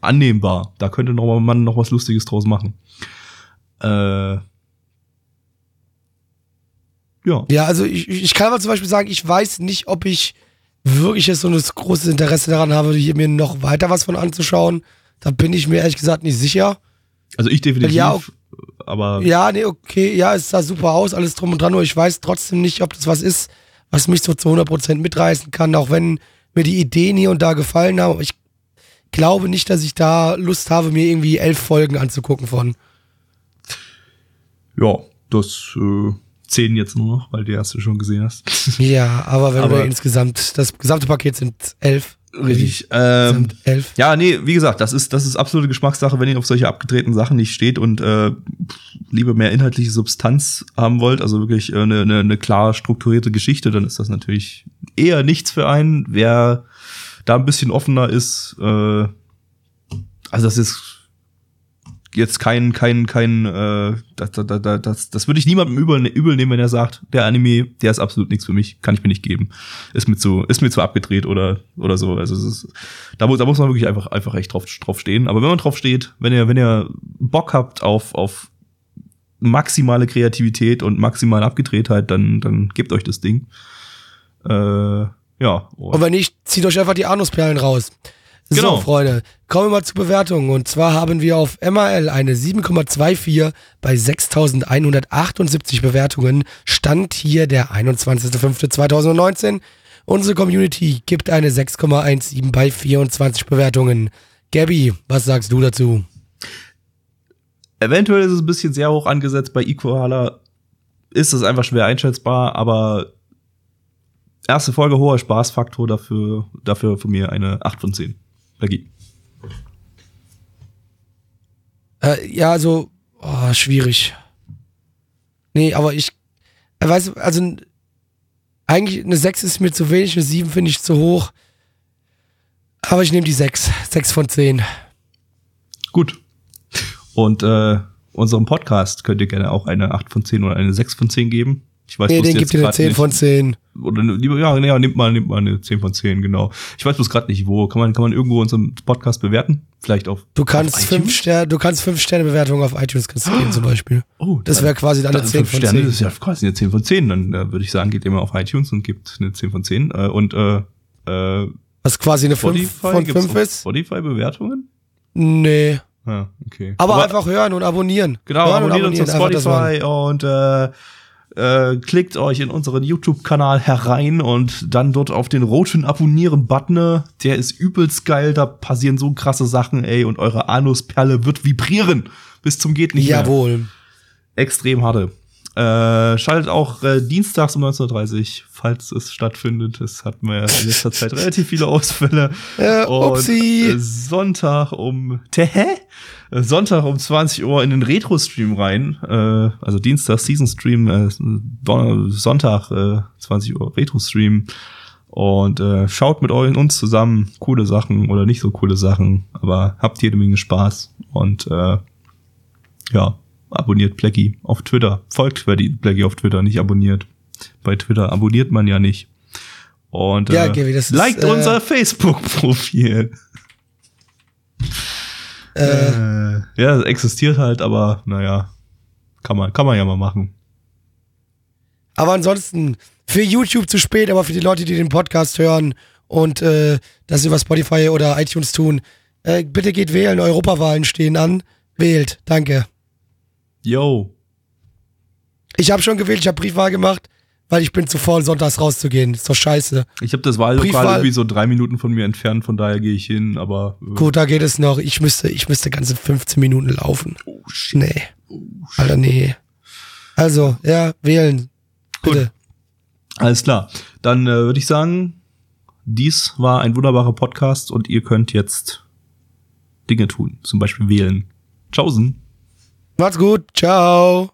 annehmbar. Da könnte noch mal man noch was Lustiges draus machen. Äh, ja. Ja, also ich, ich kann aber zum Beispiel sagen, ich weiß nicht, ob ich wirklich jetzt so ein großes Interesse daran habe, hier mir noch weiter was von anzuschauen. Da bin ich mir ehrlich gesagt nicht sicher. Also ich definitiv. Ja, ok- aber Ja, nee, okay, ja, es sah super aus, alles drum und dran, nur ich weiß trotzdem nicht, ob das was ist, was mich so zu 100% mitreißen kann, auch wenn mir die Ideen hier und da gefallen haben. Ich glaube nicht, dass ich da Lust habe, mir irgendwie elf Folgen anzugucken von. ja, das äh, zehn jetzt nur noch, weil du die erste schon gesehen hast. Ja, aber wenn Aber- wir insgesamt, das gesamte Paket sind elf. Richtig. Ähm, elf. ja, nee, wie gesagt, das ist, das ist absolute Geschmackssache, wenn ihr auf solche abgedrehten Sachen nicht steht und äh, lieber mehr inhaltliche Substanz haben wollt, also wirklich äh, eine, eine, eine klar strukturierte Geschichte, dann ist das natürlich eher nichts für einen. Wer da ein bisschen offener ist, äh, also das ist jetzt kein, kein, kein, äh, das, das, das, das, würde ich niemandem übel, übel nehmen, wenn er sagt, der Anime, der ist absolut nichts für mich, kann ich mir nicht geben. Ist mir zu, ist mir zu abgedreht oder, oder so. Also es ist, da muss, da muss man wirklich einfach, einfach echt drauf, drauf stehen. Aber wenn man drauf steht, wenn ihr, wenn ihr Bock habt auf, auf maximale Kreativität und maximale Abgedrehtheit, dann, dann gebt euch das Ding. Äh, ja. Und wenn nicht, zieht euch einfach die Anusperlen raus. Genau. So, Freunde, kommen wir mal zu Bewertungen. Und zwar haben wir auf MRL eine 7,24 bei 6178 Bewertungen. Stand hier der 21.05.2019. Unsere Community gibt eine 6,17 bei 24 Bewertungen. Gabby, was sagst du dazu? Eventuell ist es ein bisschen sehr hoch angesetzt. Bei Equala ist es einfach schwer einschätzbar, aber erste Folge hoher Spaßfaktor dafür, dafür von mir eine 8 von 10. Becky. Äh, ja, also, oh, schwierig. Nee, aber ich, äh, weißt du, also, eigentlich eine 6 ist mir zu wenig, eine 7 finde ich zu hoch. Aber ich nehme die 6. 6 von 10. Gut. Und äh, unserem Podcast könnt ihr gerne auch eine 8 von 10 oder eine 6 von 10 geben. Ich weiß Nee, den gibt ihr eine grad 10 nicht. von 10. Oder lieber, ja, ja, nimmt mal, nimmt mal eine 10 von 10, genau. Ich weiß bloß gerade nicht, wo. Kann man, kann man irgendwo unseren Podcast bewerten? Vielleicht auf. Du kannst auf 5 iTunes? Sterne, du kannst 5 Sterne Bewertungen auf iTunes kannst geben zum Beispiel. Oh, Das wäre quasi dann eine dann 10 fünf von Sterne, 10. Das ist ja quasi eine 10 von 10. Dann äh, würde ich sagen, geht mal auf iTunes und gibt eine 10 von 10. Äh, und äh, äh, Was quasi eine 5 Spotify, von gibt's 5 auf ist? Spotify Bewertungen? Nee. Ah, okay. Aber, einfach hören und abonnieren. Genau, hören und abonniert uns auf. Spotify und äh, äh, klickt euch in unseren YouTube-Kanal herein und dann dort auf den roten Abonnieren-Button. Der ist übelst geil, da passieren so krasse Sachen, ey, und eure Anusperle wird vibrieren bis zum geht nicht mehr. Jawohl. Extrem harte. Äh, schaltet auch äh, dienstags um 19.30 Uhr, falls es stattfindet. Es hatten wir ja in letzter Zeit relativ viele Ausfälle. Äh, Und äh, Sonntag um Te- hä? Äh, Sonntag um 20 Uhr in den Retro-Stream rein. Äh, also Dienstag Season-Stream, äh, Sonntag äh, 20 Uhr Retro-Stream. Und äh, schaut mit euch und uns zusammen coole Sachen oder nicht so coole Sachen, aber habt jede Menge Spaß. Und äh, ja, abonniert Blackie auf Twitter. Folgt Blackie auf Twitter, nicht abonniert. Bei Twitter abonniert man ja nicht. Und Ja, äh, Gaby, das ist, liked äh, unser Facebook-Profil. Äh, ja, es existiert halt, aber naja, kann man, kann man ja mal machen. aber ansonsten, für YouTube zu spät, aber für die Leute, die den Podcast hören und äh, das über Spotify oder iTunes tun, äh, bitte geht wählen. Europawahlen stehen an. Wählt. Danke. Yo. Ich habe schon gewählt, ich habe Briefwahl gemacht, weil ich bin zu faul, sonntags rauszugehen. Ist doch scheiße. Ich habe das Wahllokal irgendwie so drei Minuten von mir entfernt, von daher gehe ich hin, aber äh, Gut, da geht es noch. Ich müsste, ich müsste ganze 15 Minuten laufen. oh shit. Nee. Alter, nee. Also, ja, wählen. Bitte. Alles klar. Dann äh, würde ich sagen, dies war ein wunderbarer Podcast und ihr könnt jetzt Dinge tun, zum Beispiel wählen. Tschaußen. Macht's gut. Ciao.